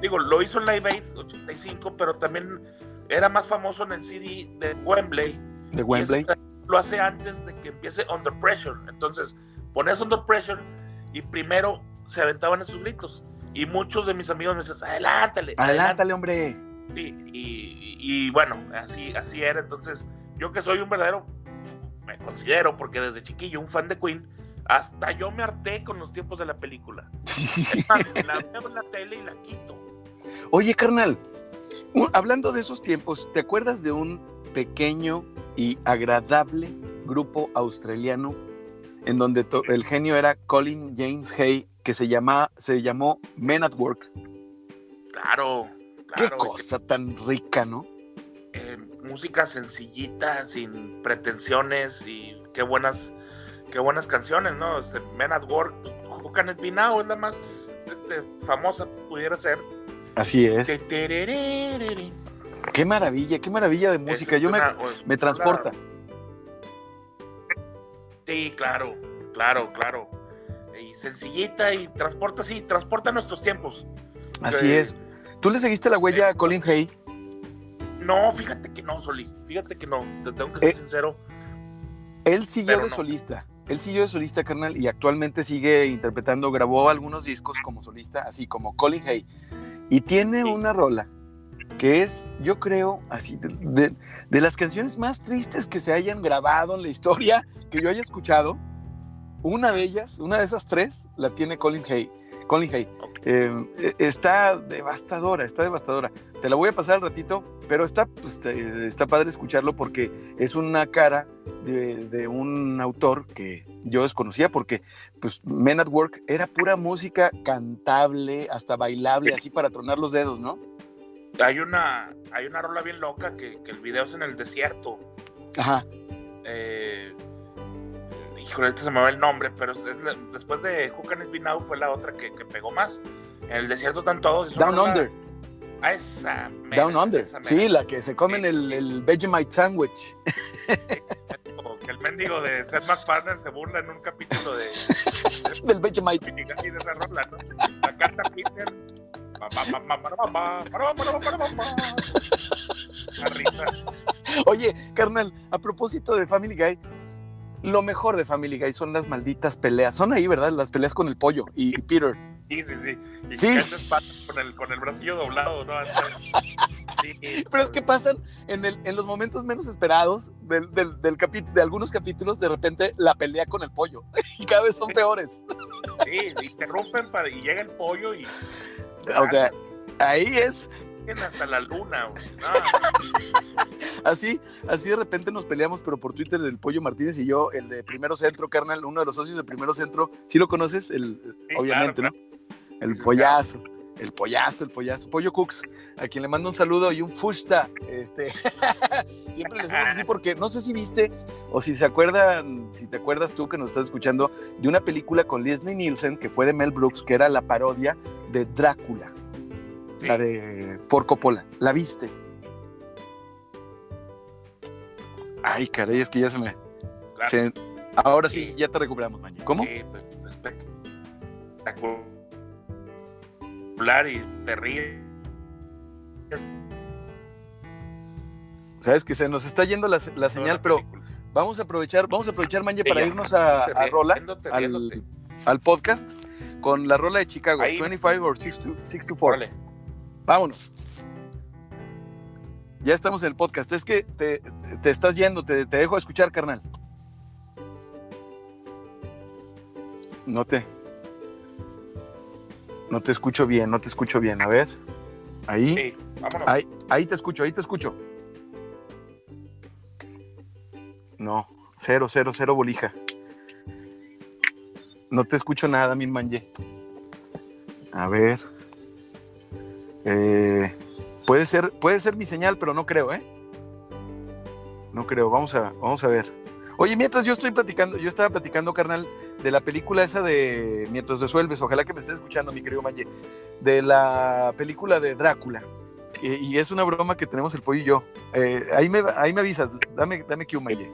Digo, lo hizo en Live Aid 85, pero también era más famoso en el CD de Wembley. De Wembley. lo hace antes de que empiece Under Pressure. Entonces, ponías Under Pressure y primero se aventaban esos gritos. Y muchos de mis amigos me decían, adelántale. Adelántale, hombre. Y, y, bueno, así, así era. Entonces, yo que soy un verdadero, me considero, porque desde chiquillo, un fan de Queen, hasta yo me harté con los tiempos de la película. Es más, la veo en la tele y la quito. Oye, carnal, hablando de esos tiempos, ¿te acuerdas de un pequeño y agradable grupo australiano en donde el genio era Colin James Hay, que se, llama, se llamó Men at Work? Claro, Qué cosa tan rica, ¿no? Eh, música sencillita, sin pretensiones y qué buenas, qué buenas canciones, ¿no? Este, Men at Work, Who Can It Be Now es la más este, famosa, pudiera ser. Así es. Qué maravilla, qué maravilla de música. Yo me, me transporta. Sí, claro, claro, claro. Y sencillita y transporta, sí, transporta nuestros tiempos. Así es. ¿Tú le seguiste la huella a Colin Hay? No, fíjate que no, Soli. Fíjate que no, te tengo que ser eh, sincero. Él siguió de solista. Él siguió de solista, carnal, y actualmente sigue interpretando, grabó algunos discos como solista, así como Colin Hay. Y tiene una rola que es, yo creo, así, de, las canciones más tristes que se hayan grabado en la historia, que yo haya escuchado. Una de ellas, una de esas tres, la tiene Colin Hay. Colin Hay. Eh, e, está devastadora, está devastadora. Te la voy a pasar al ratito, pero está, pues, está padre escucharlo porque es una cara de, de, un autor que yo desconocía porque pues Men at Work era pura música cantable, hasta bailable, así para tronar los dedos, ¿no? Hay una, hay una rola bien loca que, el video es en el desierto. Ajá. Eh, híjole, ahorita se me va el nombre, pero después de Who Can It Be Now fue la otra que, pegó más. En el desierto están todos. Down Under. A esa. Down Under. sí, la que se comen el, el Vegemite sandwich. el mendigo de Seth MacFarlane se burla en un capítulo de. del Vegemite. Y de esa rola, ¿no? La canta Peter Oye, carnal, a propósito de Family Guy, lo mejor de Family Guy son las malditas peleas. Son ahí, ¿verdad? Las peleas con el pollo y, Peter. Sí, sí, sí. Y sí. Con el, con el bracillo doblado, ¿no? Pero es que pasan en, el, en los momentos menos esperados del, del, del de algunos capítulos, de repente la pelea con el pollo. Y cada vez son peores. Sí, interrumpen para, y llega el pollo y o sea, ahí es. Hasta la luna, así, así de repente nos peleamos, pero por Twitter el Pollo Martínez y yo, el de Primero Centro, carnal, uno de los socios de Primero Centro, ¿sí lo conoces? El, obviamente, ¿no? El pollazo, el pollazo, el pollazo, Pollo Cooks, a quien le mando un saludo y un fusta, este, siempre le decimos así porque no sé si viste o si se acuerdan, si te acuerdas tú que nos estás escuchando de una película con Leslie Nielsen que fue de Mel Brooks, que era la parodia de Drácula, la de Ford Coppola. ¿La viste? Ay, caray, es que ya se me. ahora sí, ya te recuperamos, mañana. ¿Cómo? Sí, pues, espectacular y terrible. Sabes que se nos está yendo la, señal, pero vamos a aprovechar, vamos a aprovechar, Manje, para irnos a, a Rola, al, al podcast con la rola de Chicago, 25 or 6 to, 4. Vámonos. Ya estamos en el podcast. Es que te, estás yendo, te, te, dejo escuchar, carnal. No te. No te escucho bien, no te escucho bien. A ver. Ahí. Sí. Ahí, ahí te escucho, ahí te escucho. No, cero, cero, cero bolija. No te escucho nada, mi manje. A ver. Eh, puede, ser, puede ser mi señal, pero no creo, ¿eh? No creo. Vamos a, vamos a ver. Oye, mientras yo estoy platicando, yo estaba platicando, carnal, de la película esa de Mientras resuelves, ojalá que me estés escuchando, mi querido Manje, de la película de Drácula. Y, es una broma que tenemos el pollo y yo. Eh, ahí, me, ahí me avisas, dame, dame que un Manje.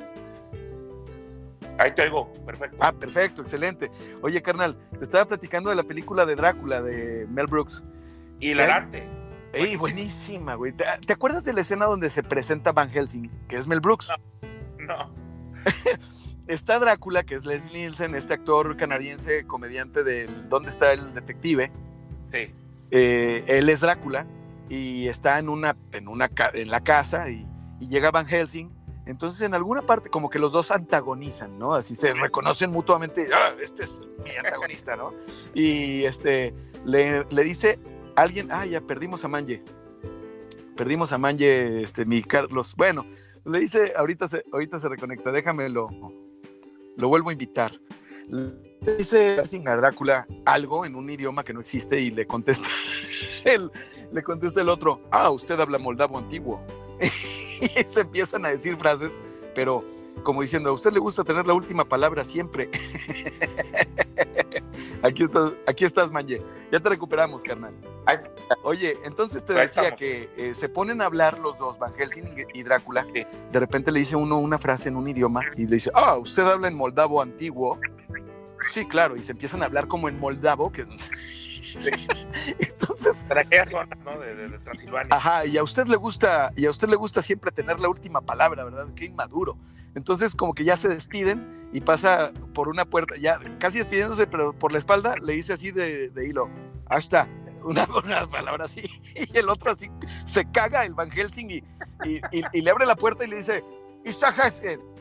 Ahí te oigo, perfecto. Ah, perfecto, excelente. Oye, carnal, te estaba platicando de la película de Drácula de Mel Brooks. Hilarante. Ey, buenísima, güey. ¿Te, te acuerdas de la escena donde se presenta Van Helsing, que es Mel Brooks? No. Está Drácula, que es Leslie Nielsen, este actor canadiense, comediante del ¿Dónde está el detective? Sí. Eh, él es Drácula y está en una, en una en la casa y, y llega Van Helsing. Entonces, en alguna parte, como que los dos antagonizan, ¿no? Así se reconocen mutuamente. Ah, este es mi antagonista, ¿no? Y este le, le dice alguien, ah, ya perdimos a Manje. Perdimos a Manje, este, mi Carlos. Bueno, le dice, ahorita se, ahorita se reconecta, déjame lo, vuelvo a invitar. Le dice a Drácula algo en un idioma que no existe y le contesta el, le contesta el otro, ah, usted habla moldavo antiguo. y se empiezan a decir frases, pero como diciendo, a usted le gusta tener la última palabra siempre. aquí estás, aquí estás, Manje. Ya te recuperamos, carnal. Oye, entonces te decía que eh, se ponen a hablar los dos, Van Helsing y Drácula. De repente le dice uno una frase en un idioma y le dice, ah, usted habla en moldavo antiguo. Sí, claro, y se empiezan a hablar como en moldavo. Que... Entonces, Para aquella zona, ¿no? De, de, de Transilvania. Ajá, y a usted le gusta, y a usted le gusta siempre tener la última palabra, ¿verdad? Qué inmaduro. Entonces, como que ya se despiden y pasa por una puerta, ya casi despidiéndose, pero por la espalda le dice así de, de hilo, hasta una, una palabra así, y el otro así se caga el Van Helsing y, y, y- y le abre la puerta y le dice, Isaac.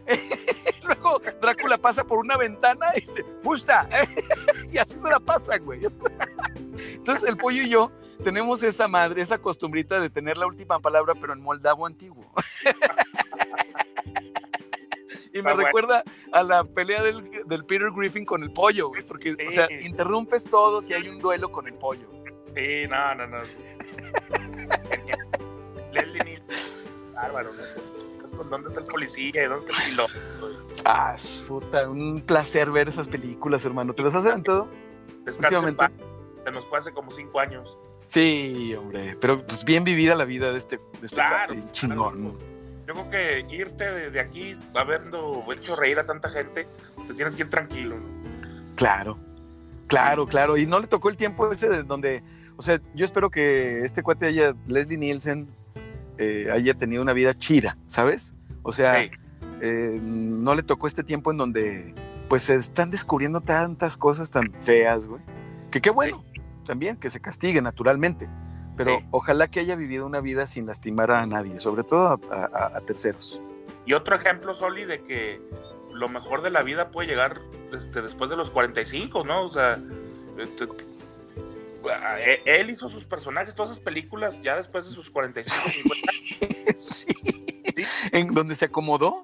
Luego Drácula pasa por una ventana y le, ¡Fusta! y así se la pasan, güey. Entonces el pollo y yo tenemos esa madre, esa costumbrita de tener la última palabra, pero en moldavo antiguo. y me bueno. recuerda a la pelea del, del Peter Griffin con el pollo, güey, porque, o sea, interrumpes todo si hay un duelo con el pollo. Sí, no, no, no. Leslie Nielsen. Bárbaro, ¿no? ¿Dónde está el policía? ¿Y ¿Dónde está el piloto? Ah, puta, un placer ver esas películas, hermano. ¿Te las has aventado? Últimamente. Se nos fue hace como cinco años. Sí, hombre, pero pues bien vivida la vida de este, de este Claro, cuate, chingón. Yo creo que irte desde aquí, habiendo hecho reír a tanta gente, te tienes que ir tranquilo. ¿no? Claro, claro, claro. Y no le tocó el tiempo ese de donde, o sea, yo espero que este cuate haya, Leslie Nielsen, eh, haya tenido una vida chida, ¿sabes? O sea, eh, no le tocó este tiempo en donde, pues, se están descubriendo tantas cosas tan feas, güey. Que qué bueno, también, que se castigue naturalmente. Pero Sí. ojalá que haya vivido una vida sin lastimar a nadie, sobre todo a, a- a terceros. Y otro ejemplo, Soli, de que lo mejor de la vida puede llegar este, después de los 45, ¿no? O sea, eh, él hizo sus personajes, todas esas películas, ya después de sus 45, 50. sí. En donde se acomodó.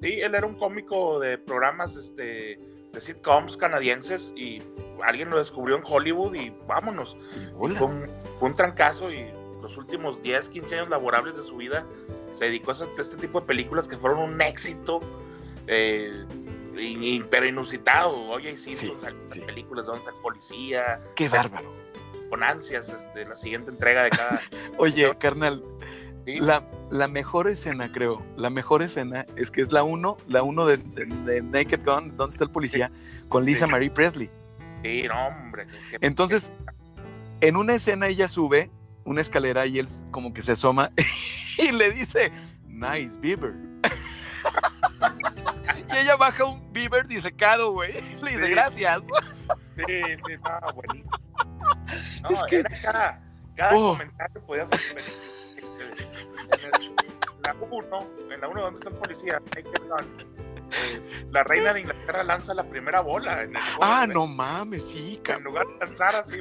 Sí, él era un cómico de programas este, de sitcoms canadienses y alguien lo descubrió en Hollywood y vámonos. Y fue, un, fue un trancazo y los últimos 10, 15 años laborables de su vida se dedicó a este, tipo de películas que fueron un éxito, eh, pero inusitado. Oye, sí, Sí, salen sí. películas donde está el policía, Qué bárbaro. Con ansias este, la siguiente entrega de cada... Oye, carnal, Sí, la, la mejor escena, creo, la mejor escena es que es la uno, la uno de, de- de Naked Gun, donde está el policía, con Lisa Sí. Marie Presley. sí, no, hombre. que- que- Entonces, en una escena ella sube una escalera y él como que se asoma y le dice, nice beaver. y ella baja un beaver disecado, güey. Le dice, gracias. Sí, sí, no, buenísimo. No, Es que- era cada, cada Oh. comentario podía ser en, el- en la 1, en la 1 donde está el policía, eh, la reina de Inglaterra lanza la primera bola. En el juego Ah, no mames, sí, En lugar de lanzar así,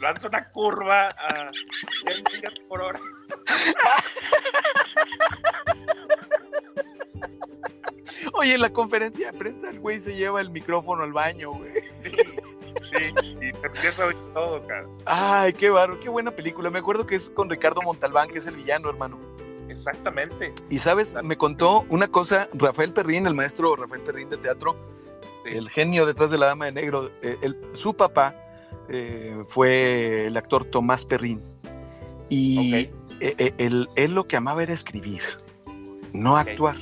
lanza una curva a 100 millas por hora. Oye, en la conferencia de prensa el güey se lleva el micrófono al baño, güey. Sí, sí, y te empieza a oír todo, cara. Ay, qué barro, qué buena película. Me acuerdo que es con Ricardo Montalbán, que es el villano, hermano. Exactamente. Y sabes, me contó una cosa Rafael Perrín, el maestro Rafael Perrín de teatro, el genio detrás de la Dama de Negro. eh, el- su papá eh, fue el actor Tomás Perrín. Y eh, eh, él, él lo que amaba era escribir, no actuar.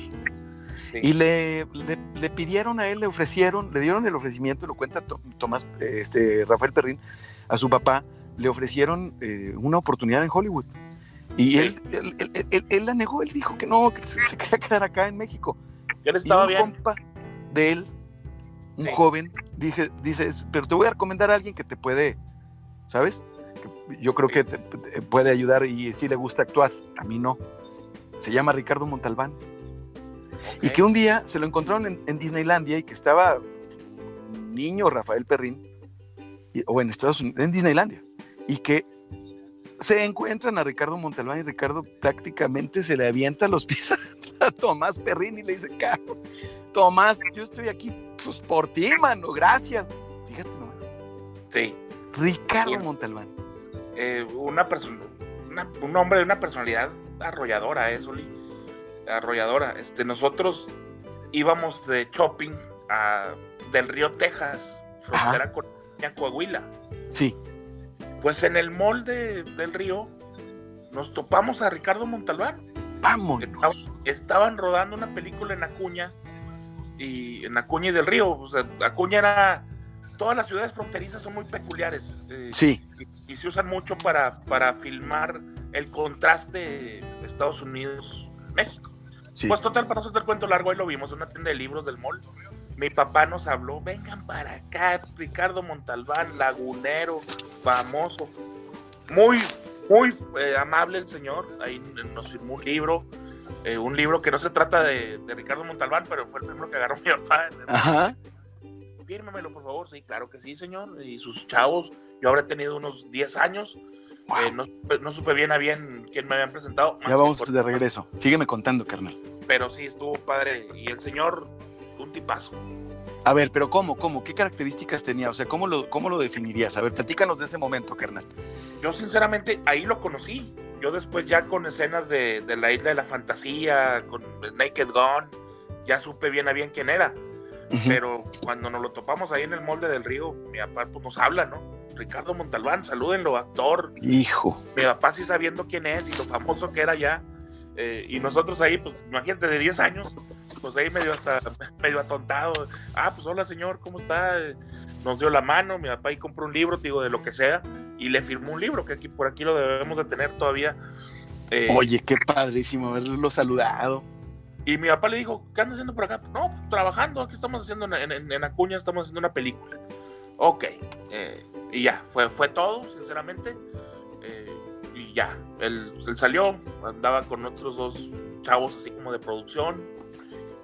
Sí. Y le, le- le pidieron a él, le ofrecieron, le dieron el ofrecimiento, lo cuenta To- Tomás, eh, este, Rafael Perrín, a su papá, le ofrecieron eh, una oportunidad en Hollywood. Y él, él, él- él- él la negó, él dijo que no, que se, se quería quedar acá en México. Ya le Y estaba un bien. compa de él, un Sí. joven, dije, dice, pero te voy a recomendar a alguien que te puede, ¿sabes? Yo creo que te- te puede ayudar y sí le gusta actuar, a mí no. Se llama Ricardo Montalbán. Y que un día se lo encontraron en, en Disneylandia y que estaba niño Rafael Perrín, y- o en Estados Unidos, en Disneylandia, y que se encuentran a Ricardo Montalbán y Ricardo prácticamente se le avienta los pies a Tomás Perrín y le dice, "Cabrón, Tomás, yo estoy aquí pues por ti, mano, gracias. Fíjate nomás, Sí. Ricardo Bien. Montalbán. eh, una persona, un hombre de una personalidad arrolladora, ¿eh, Soli? Arrolladora. Este, nosotros íbamos de shopping a, del río Texas, frontera con Coahuila. Sí, Pues en el mall de- del río nos topamos a Ricardo Montalbán. vámonos. Estaban, estaban rodando una película en Acuña y en Acuña y del Río. O sea, Acuña era. Todas las ciudades fronterizas son muy peculiares. eh, Sí, y, y se usan mucho para, para filmar el contraste Estados Unidos-México. Sí. Pues total, para no hacerte el cuento largo, ahí lo vimos una tienda de libros del mall. Mi papá nos habló, vengan para acá, Ricardo Montalbán, lagunero, famoso. Muy, muy eh, amable el señor. Ahí nos firmó un libro, eh, un libro que no se trata de, de Ricardo Montalbán, pero fue el primero que agarró mi papá. Ajá. Fírmemelo, por favor. Sí, claro que sí, señor. Y sus chavos, yo habré tenido unos 10 años. Eh, no, supe- no supe bien a bien quién me habían presentado. más Ya vamos por- de regreso. Sígueme contando, carnal. Pero sí, estuvo padre. Y el señor, un tipazo. A ver, pero ¿cómo? ¿Cómo? ¿Qué características tenía? O sea, ¿cómo lo, cómo lo definirías? A ver, platícanos de ese momento, carnal. Yo sinceramente ahí lo conocí. Yo después ya con escenas de, de la isla de la fantasía, con Naked Gun, ya supe bien a bien quién era. Ujú. Pero cuando nos lo topamos ahí en el molde del río, mi papá pues, nos habla, ¿no? Ricardo Montalbán, salúdenlo, actor. Hijo. Mi papá sí sabiendo quién es y lo famoso que era ya. Eh, y nosotros ahí, pues imagínate, de 10 años, pues ahí medio hasta medio atontado. Ah, pues hola señor, ¿cómo está? Nos dio la mano, mi papá ahí compró un libro, te digo, de lo que sea, y le firmó un libro, que aquí por aquí lo debemos de tener todavía. Eh, Oye, qué padrísimo haberlo saludado. y mi papá le dijo, ¿qué andas haciendo por acá? No, pues, trabajando, aquí estamos haciendo en, en- en Acuña, estamos haciendo una película. Ok, eh, y ya, fue, fue todo, sinceramente. Eh, y ya, él, él salió, andaba con otros dos chavos así como de producción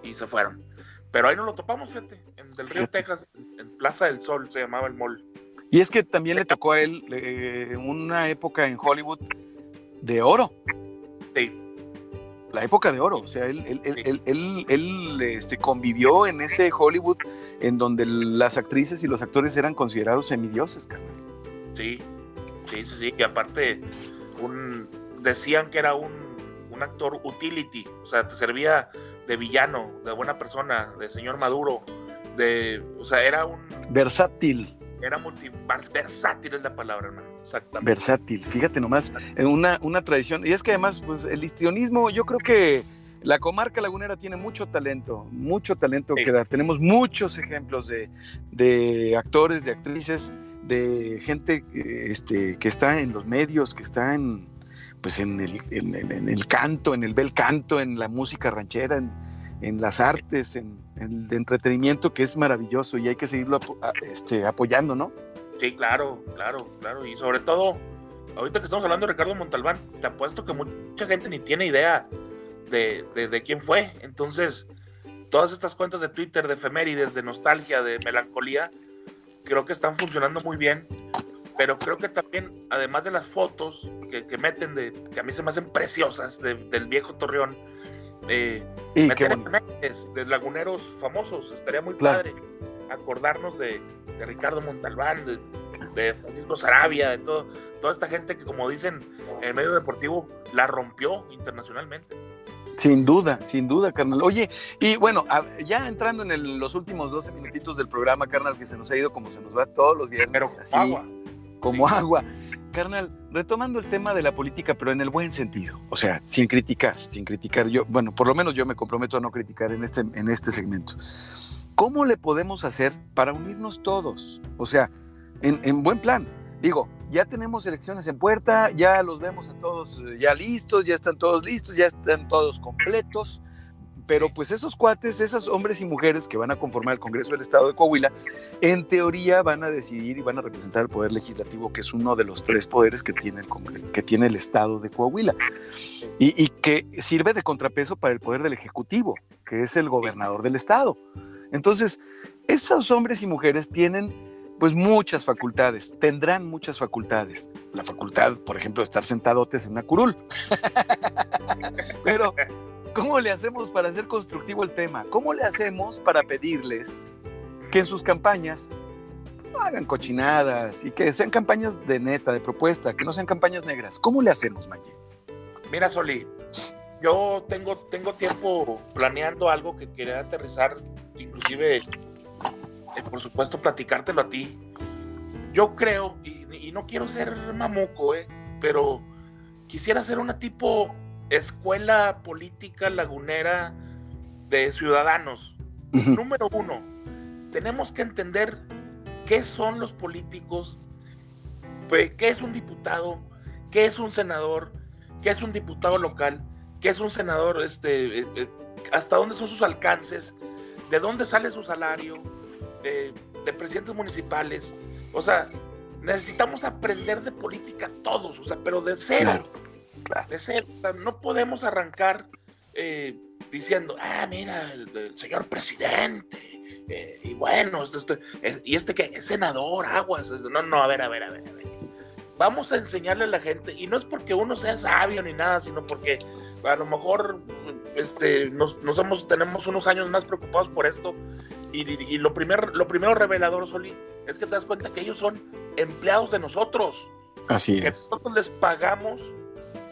y se fueron. Pero ahí nos lo topamos, fíjate, en Del Río. Texas, en Plaza del Sol se llamaba el mall. Y es que también le tocó a él eh, una época en Hollywood de oro. Sí, La época de oro. O sea, él, él, él, él- él- él, este, convivió en ese Hollywood en donde las actrices y los actores eran considerados semidioses, carnal. sí, sí, sí, sí. Y aparte, un, decían que era un, un actor utility, o sea, te servía de villano, de buena persona, de señor Maduro, de, o sea, era un, Versátil. era multi, versátil es la palabra, hermano, exactamente. Versátil. Fíjate nomás, eh, una, una tradición. Y es que además, pues el histrionismo, yo creo que la comarca lagunera tiene mucho talento, mucho talento Sí. que dar. Tenemos muchos ejemplos de, de actores, de actrices, de gente eh, este, que está en los medios, que está en, pues en el, en, en- en el canto, en el bel canto, en la música ranchera, en, en las artes, en, el entretenimiento, que es maravilloso y hay que seguirlo este, apoyando, ¿no? Sí, claro, claro, claro. Y sobre todo, ahorita que estamos hablando de Ricardo Montalbán, te apuesto que mucha gente ni tiene idea de, de- de quién fue. Entonces, todas estas cuentas de Twitter, de efemérides, de nostalgia, de melancolía, creo que están funcionando muy bien. Pero creo que también, además de las fotos que, que meten, de, que a mí se me hacen preciosas, de- del viejo Torreón, eh, Y meter de laguneros famosos, estaría muy Claro. padre acordarnos de, de Ricardo Montalbán, de, de Francisco Sarabia, de todo, toda esta gente que como dicen en el medio deportivo la rompió internacionalmente. Sin duda, sin duda, carnal. Oye, y bueno, ya entrando en el- los últimos 12 minutitos del programa, carnal, que se nos ha ido como se nos va todos los viernes, Pero así, agua. como Sí. agua. Carnal, retomando el tema de la política, pero en el buen sentido, o sea, sin criticar, sin criticar. Yo, bueno, por lo menos yo me comprometo a no criticar en este, en este segmento. ¿Cómo le podemos hacer para unirnos todos? O sea, en, en buen plan. Digo, ya tenemos elecciones en puerta, ya los vemos a todos eh, ya listos, ya están todos listos, ya están todos completos, pero pues esos cuates, esos hombres y mujeres que van a conformar el Congreso del Estado de Coahuila, en teoría van a decidir y van a representar el poder legislativo, que es uno de los tres poderes que tiene el, que tiene el Estado de Coahuila, y, y que sirve de contrapeso para el poder del Ejecutivo, que es el gobernador del Estado. Entonces, esos hombres y mujeres tienen pues muchas facultades, tendrán muchas facultades. La facultad, por ejemplo, de estar sentadotes en una curul. Pero, ¿cómo le hacemos para hacer constructivo el tema? ¿Cómo le hacemos para pedirles que en sus campañas no hagan cochinadas y que sean campañas de neta, de propuesta, que no sean campañas negras? ¿Cómo le hacemos, Maye? Mira, Soli, yo tengo, tengo tiempo planeando algo que quería aterrizar, inclusive eh, por supuesto, platicártelo a ti. Yo creo, y, no quiero ser mamuco, eh, pero quisiera ser una tipo escuela política lagunera de ciudadanos. Número uno, tenemos que entender qué son los políticos, qué es un diputado, qué es un senador, qué es un diputado local, qué es un senador, este, eh, hasta dónde son sus alcances, de dónde sale su salario, de, presidentes municipales. O sea, necesitamos aprender de política todos, o sea, pero de cero. De cero. no podemos arrancar eh, diciendo, ah, mira, el, señor presidente. Eh, y bueno, este, y este que es senador, aguas. No, no, a ver, a ver, a ver, a ver. Vamos a enseñarle a la gente, y no es porque uno sea sabio ni nada, sino porque a lo mejor este, nos, somos, tenemos unos años más preocupados por esto y, lo, primer, lo primero revelador, Soli, es que te das cuenta que ellos son empleados de nosotros. Así es. Que nosotros les pagamos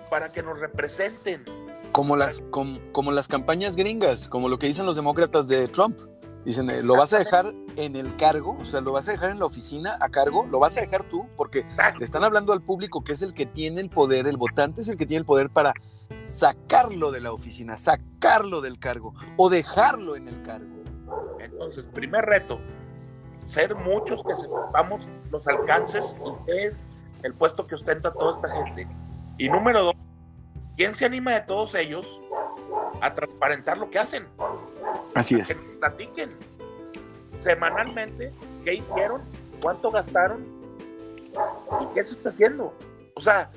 para que nos representen. Como las, como, las campañas gringas, como lo que dicen los demócratas de Trump. Dicen, eh, lo vas a dejar en el cargo, o sea, lo vas a dejar en la oficina a cargo, lo vas a dejar tú, porque le están hablando al público que es el que tiene el poder, el votante es el que tiene el poder para sacarlo de la oficina, sacarlo del cargo o dejarlo en el cargo. Entonces, primer reto, ser muchos que sepamos los alcances y es el puesto que ostenta toda esta gente. Y número dos, ¿quién se anima de todos ellos a transparentar lo que hacen? Así es. Que platiquen semanalmente qué hicieron, cuánto gastaron y qué se está haciendo. O sea,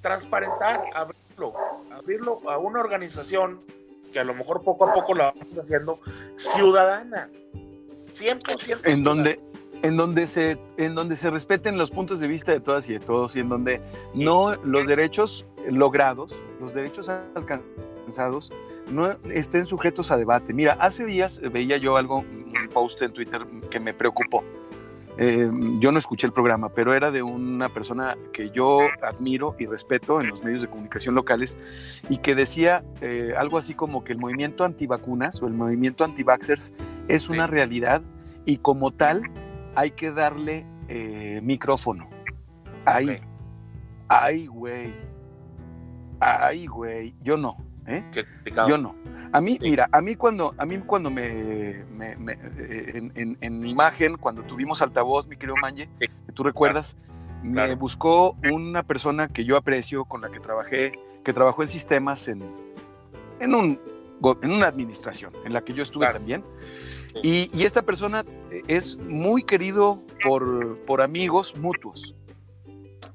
transparentar, abrirlo, abrirlo a una organización que a lo mejor poco a poco la vamos haciendo, ciudadana. 100% en donde en donde se en donde se respeten los puntos de vista de todas y de todos y en donde no los derechos logrados, los derechos alcanzados no estén sujetos a debate. Mira, hace días veía yo algo un post en Twitter que me preocupó. Eh, yo no escuché el programa, pero era de una persona que yo admiro y respeto en los medios de comunicación locales y que decía eh, algo así como que el movimiento antivacunas o el movimiento antivaxers es una realidad y como tal hay que darle eh, micrófono. Ay, ay, güey. Ay, güey. Yo no. ¿eh? Yo no. A mí, mira, a mí cuando, a mí cuando me, eh, en, imagen, cuando tuvimos altavoz, mi querido Manje, que tú recuerdas, me buscó una persona que yo aprecio, con la que trabajé, que trabajó en sistemas en, en, un, en una administración, en la que yo estuve también. Y, esta persona es muy querido por, por amigos mutuos.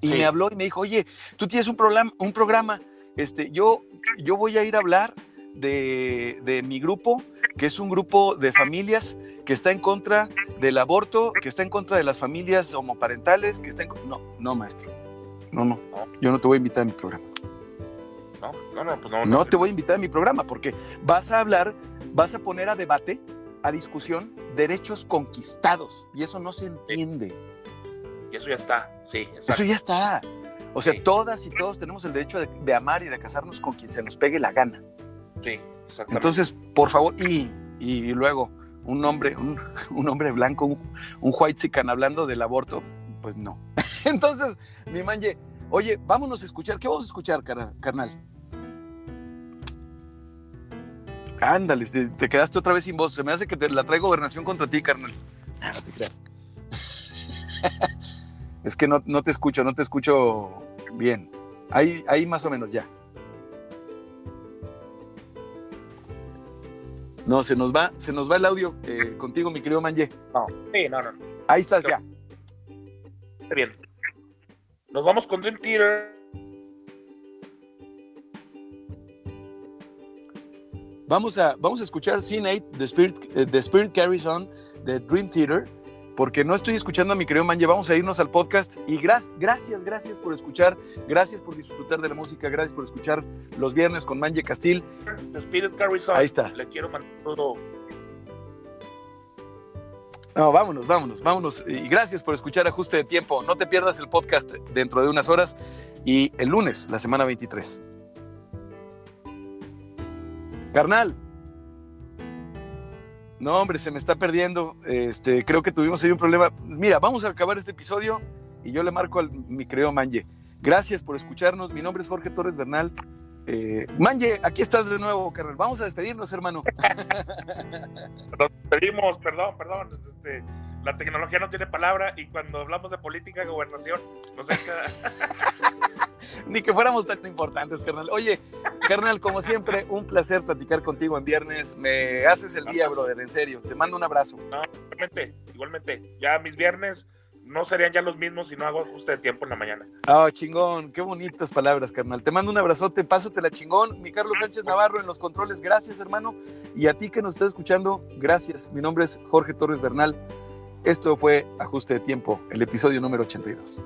Y me habló y me dijo, oye, tú tienes un programa, un programa este, yo, yo voy a ir a hablar de, mi grupo, que es un grupo de familias que está en contra del aborto, que está en contra de las familias homoparentales, que está en... No, no, maestro. No, no. Yo no te voy a invitar a mi programa. No, no, no, pues no, no te voy a invitar a mi programa porque vas a hablar, vas a poner a debate, a discusión, derechos conquistados. Y eso no se entiende. Y eso ya está, sí. Eso ya está. O sea, todas y todos tenemos el derecho de, amar y de casarnos con quien se nos pegue la gana. Sí, exactamente. Entonces, por favor, y, y luego un hombre, un, un hombre blanco, un, un white chican hablando del aborto, pues no. Entonces, mi manje, oye, vámonos a escuchar. ¿Qué vamos a escuchar, carnal? Ándale, te, quedaste otra vez sin voz. Se me hace que te la traigo gobernación contra ti, carnal. Ah, no te creas. Es que no, no te escucho, no te escucho bien. Ahí, ahí más o menos ya. No, se nos va, se nos va el audio eh, contigo, mi querido Manje. No, sí, no, no. Ahí estás ya. Está bien. Nos vamos con Dream Theater. Vamos a, vamos a escuchar Scene 8, The Spirit, eh, The Spirit Carries On, de Dream Theater, porque no estoy escuchando a mi querido Manje. Vamos a irnos al podcast y gra- gracias, gracias por escuchar, gracias por disfrutar de la música, gracias por escuchar los viernes con Manje Castil. The Spirit Carries On. Ahí está. Le quiero mandar todo. No, vámonos, vámonos, vámonos. Y gracias por escuchar Ajuste de Tiempo. No te pierdas el podcast dentro de unas horas y el lunes, la semana 23. Carnal. No, hombre, se me está perdiendo. Este, creo que tuvimos ahí un problema. Mira, vamos a acabar este episodio y yo le marco al mi querido Manje. Gracias por escucharnos. Mi nombre es Jorge Torres Bernal. Eh, Manje, aquí estás de nuevo, carnal. Vamos a despedirnos, hermano. Nos pedimos, perdón, perdón. Este, la tecnología no tiene palabra y cuando hablamos de política gobernación, nos echa. Ni que fuéramos tan importantes, carnal. Oye, carnal, como siempre, un placer platicar contigo en viernes. Me haces el día, brother, en serio. Te mando un abrazo. No, igualmente, igualmente. Ya mis viernes no serían ya los mismos si no hago ajuste de tiempo en la mañana. Ah, chingón, qué bonitas palabras, carnal. Te mando un abrazote, pásatela chingón. Mi Carlos Sánchez Navarro en los controles, gracias, hermano. Y a ti que nos estás escuchando, gracias. Mi nombre es Jorge Torres Bernal. Esto fue Ajuste de Tiempo, el episodio número 82.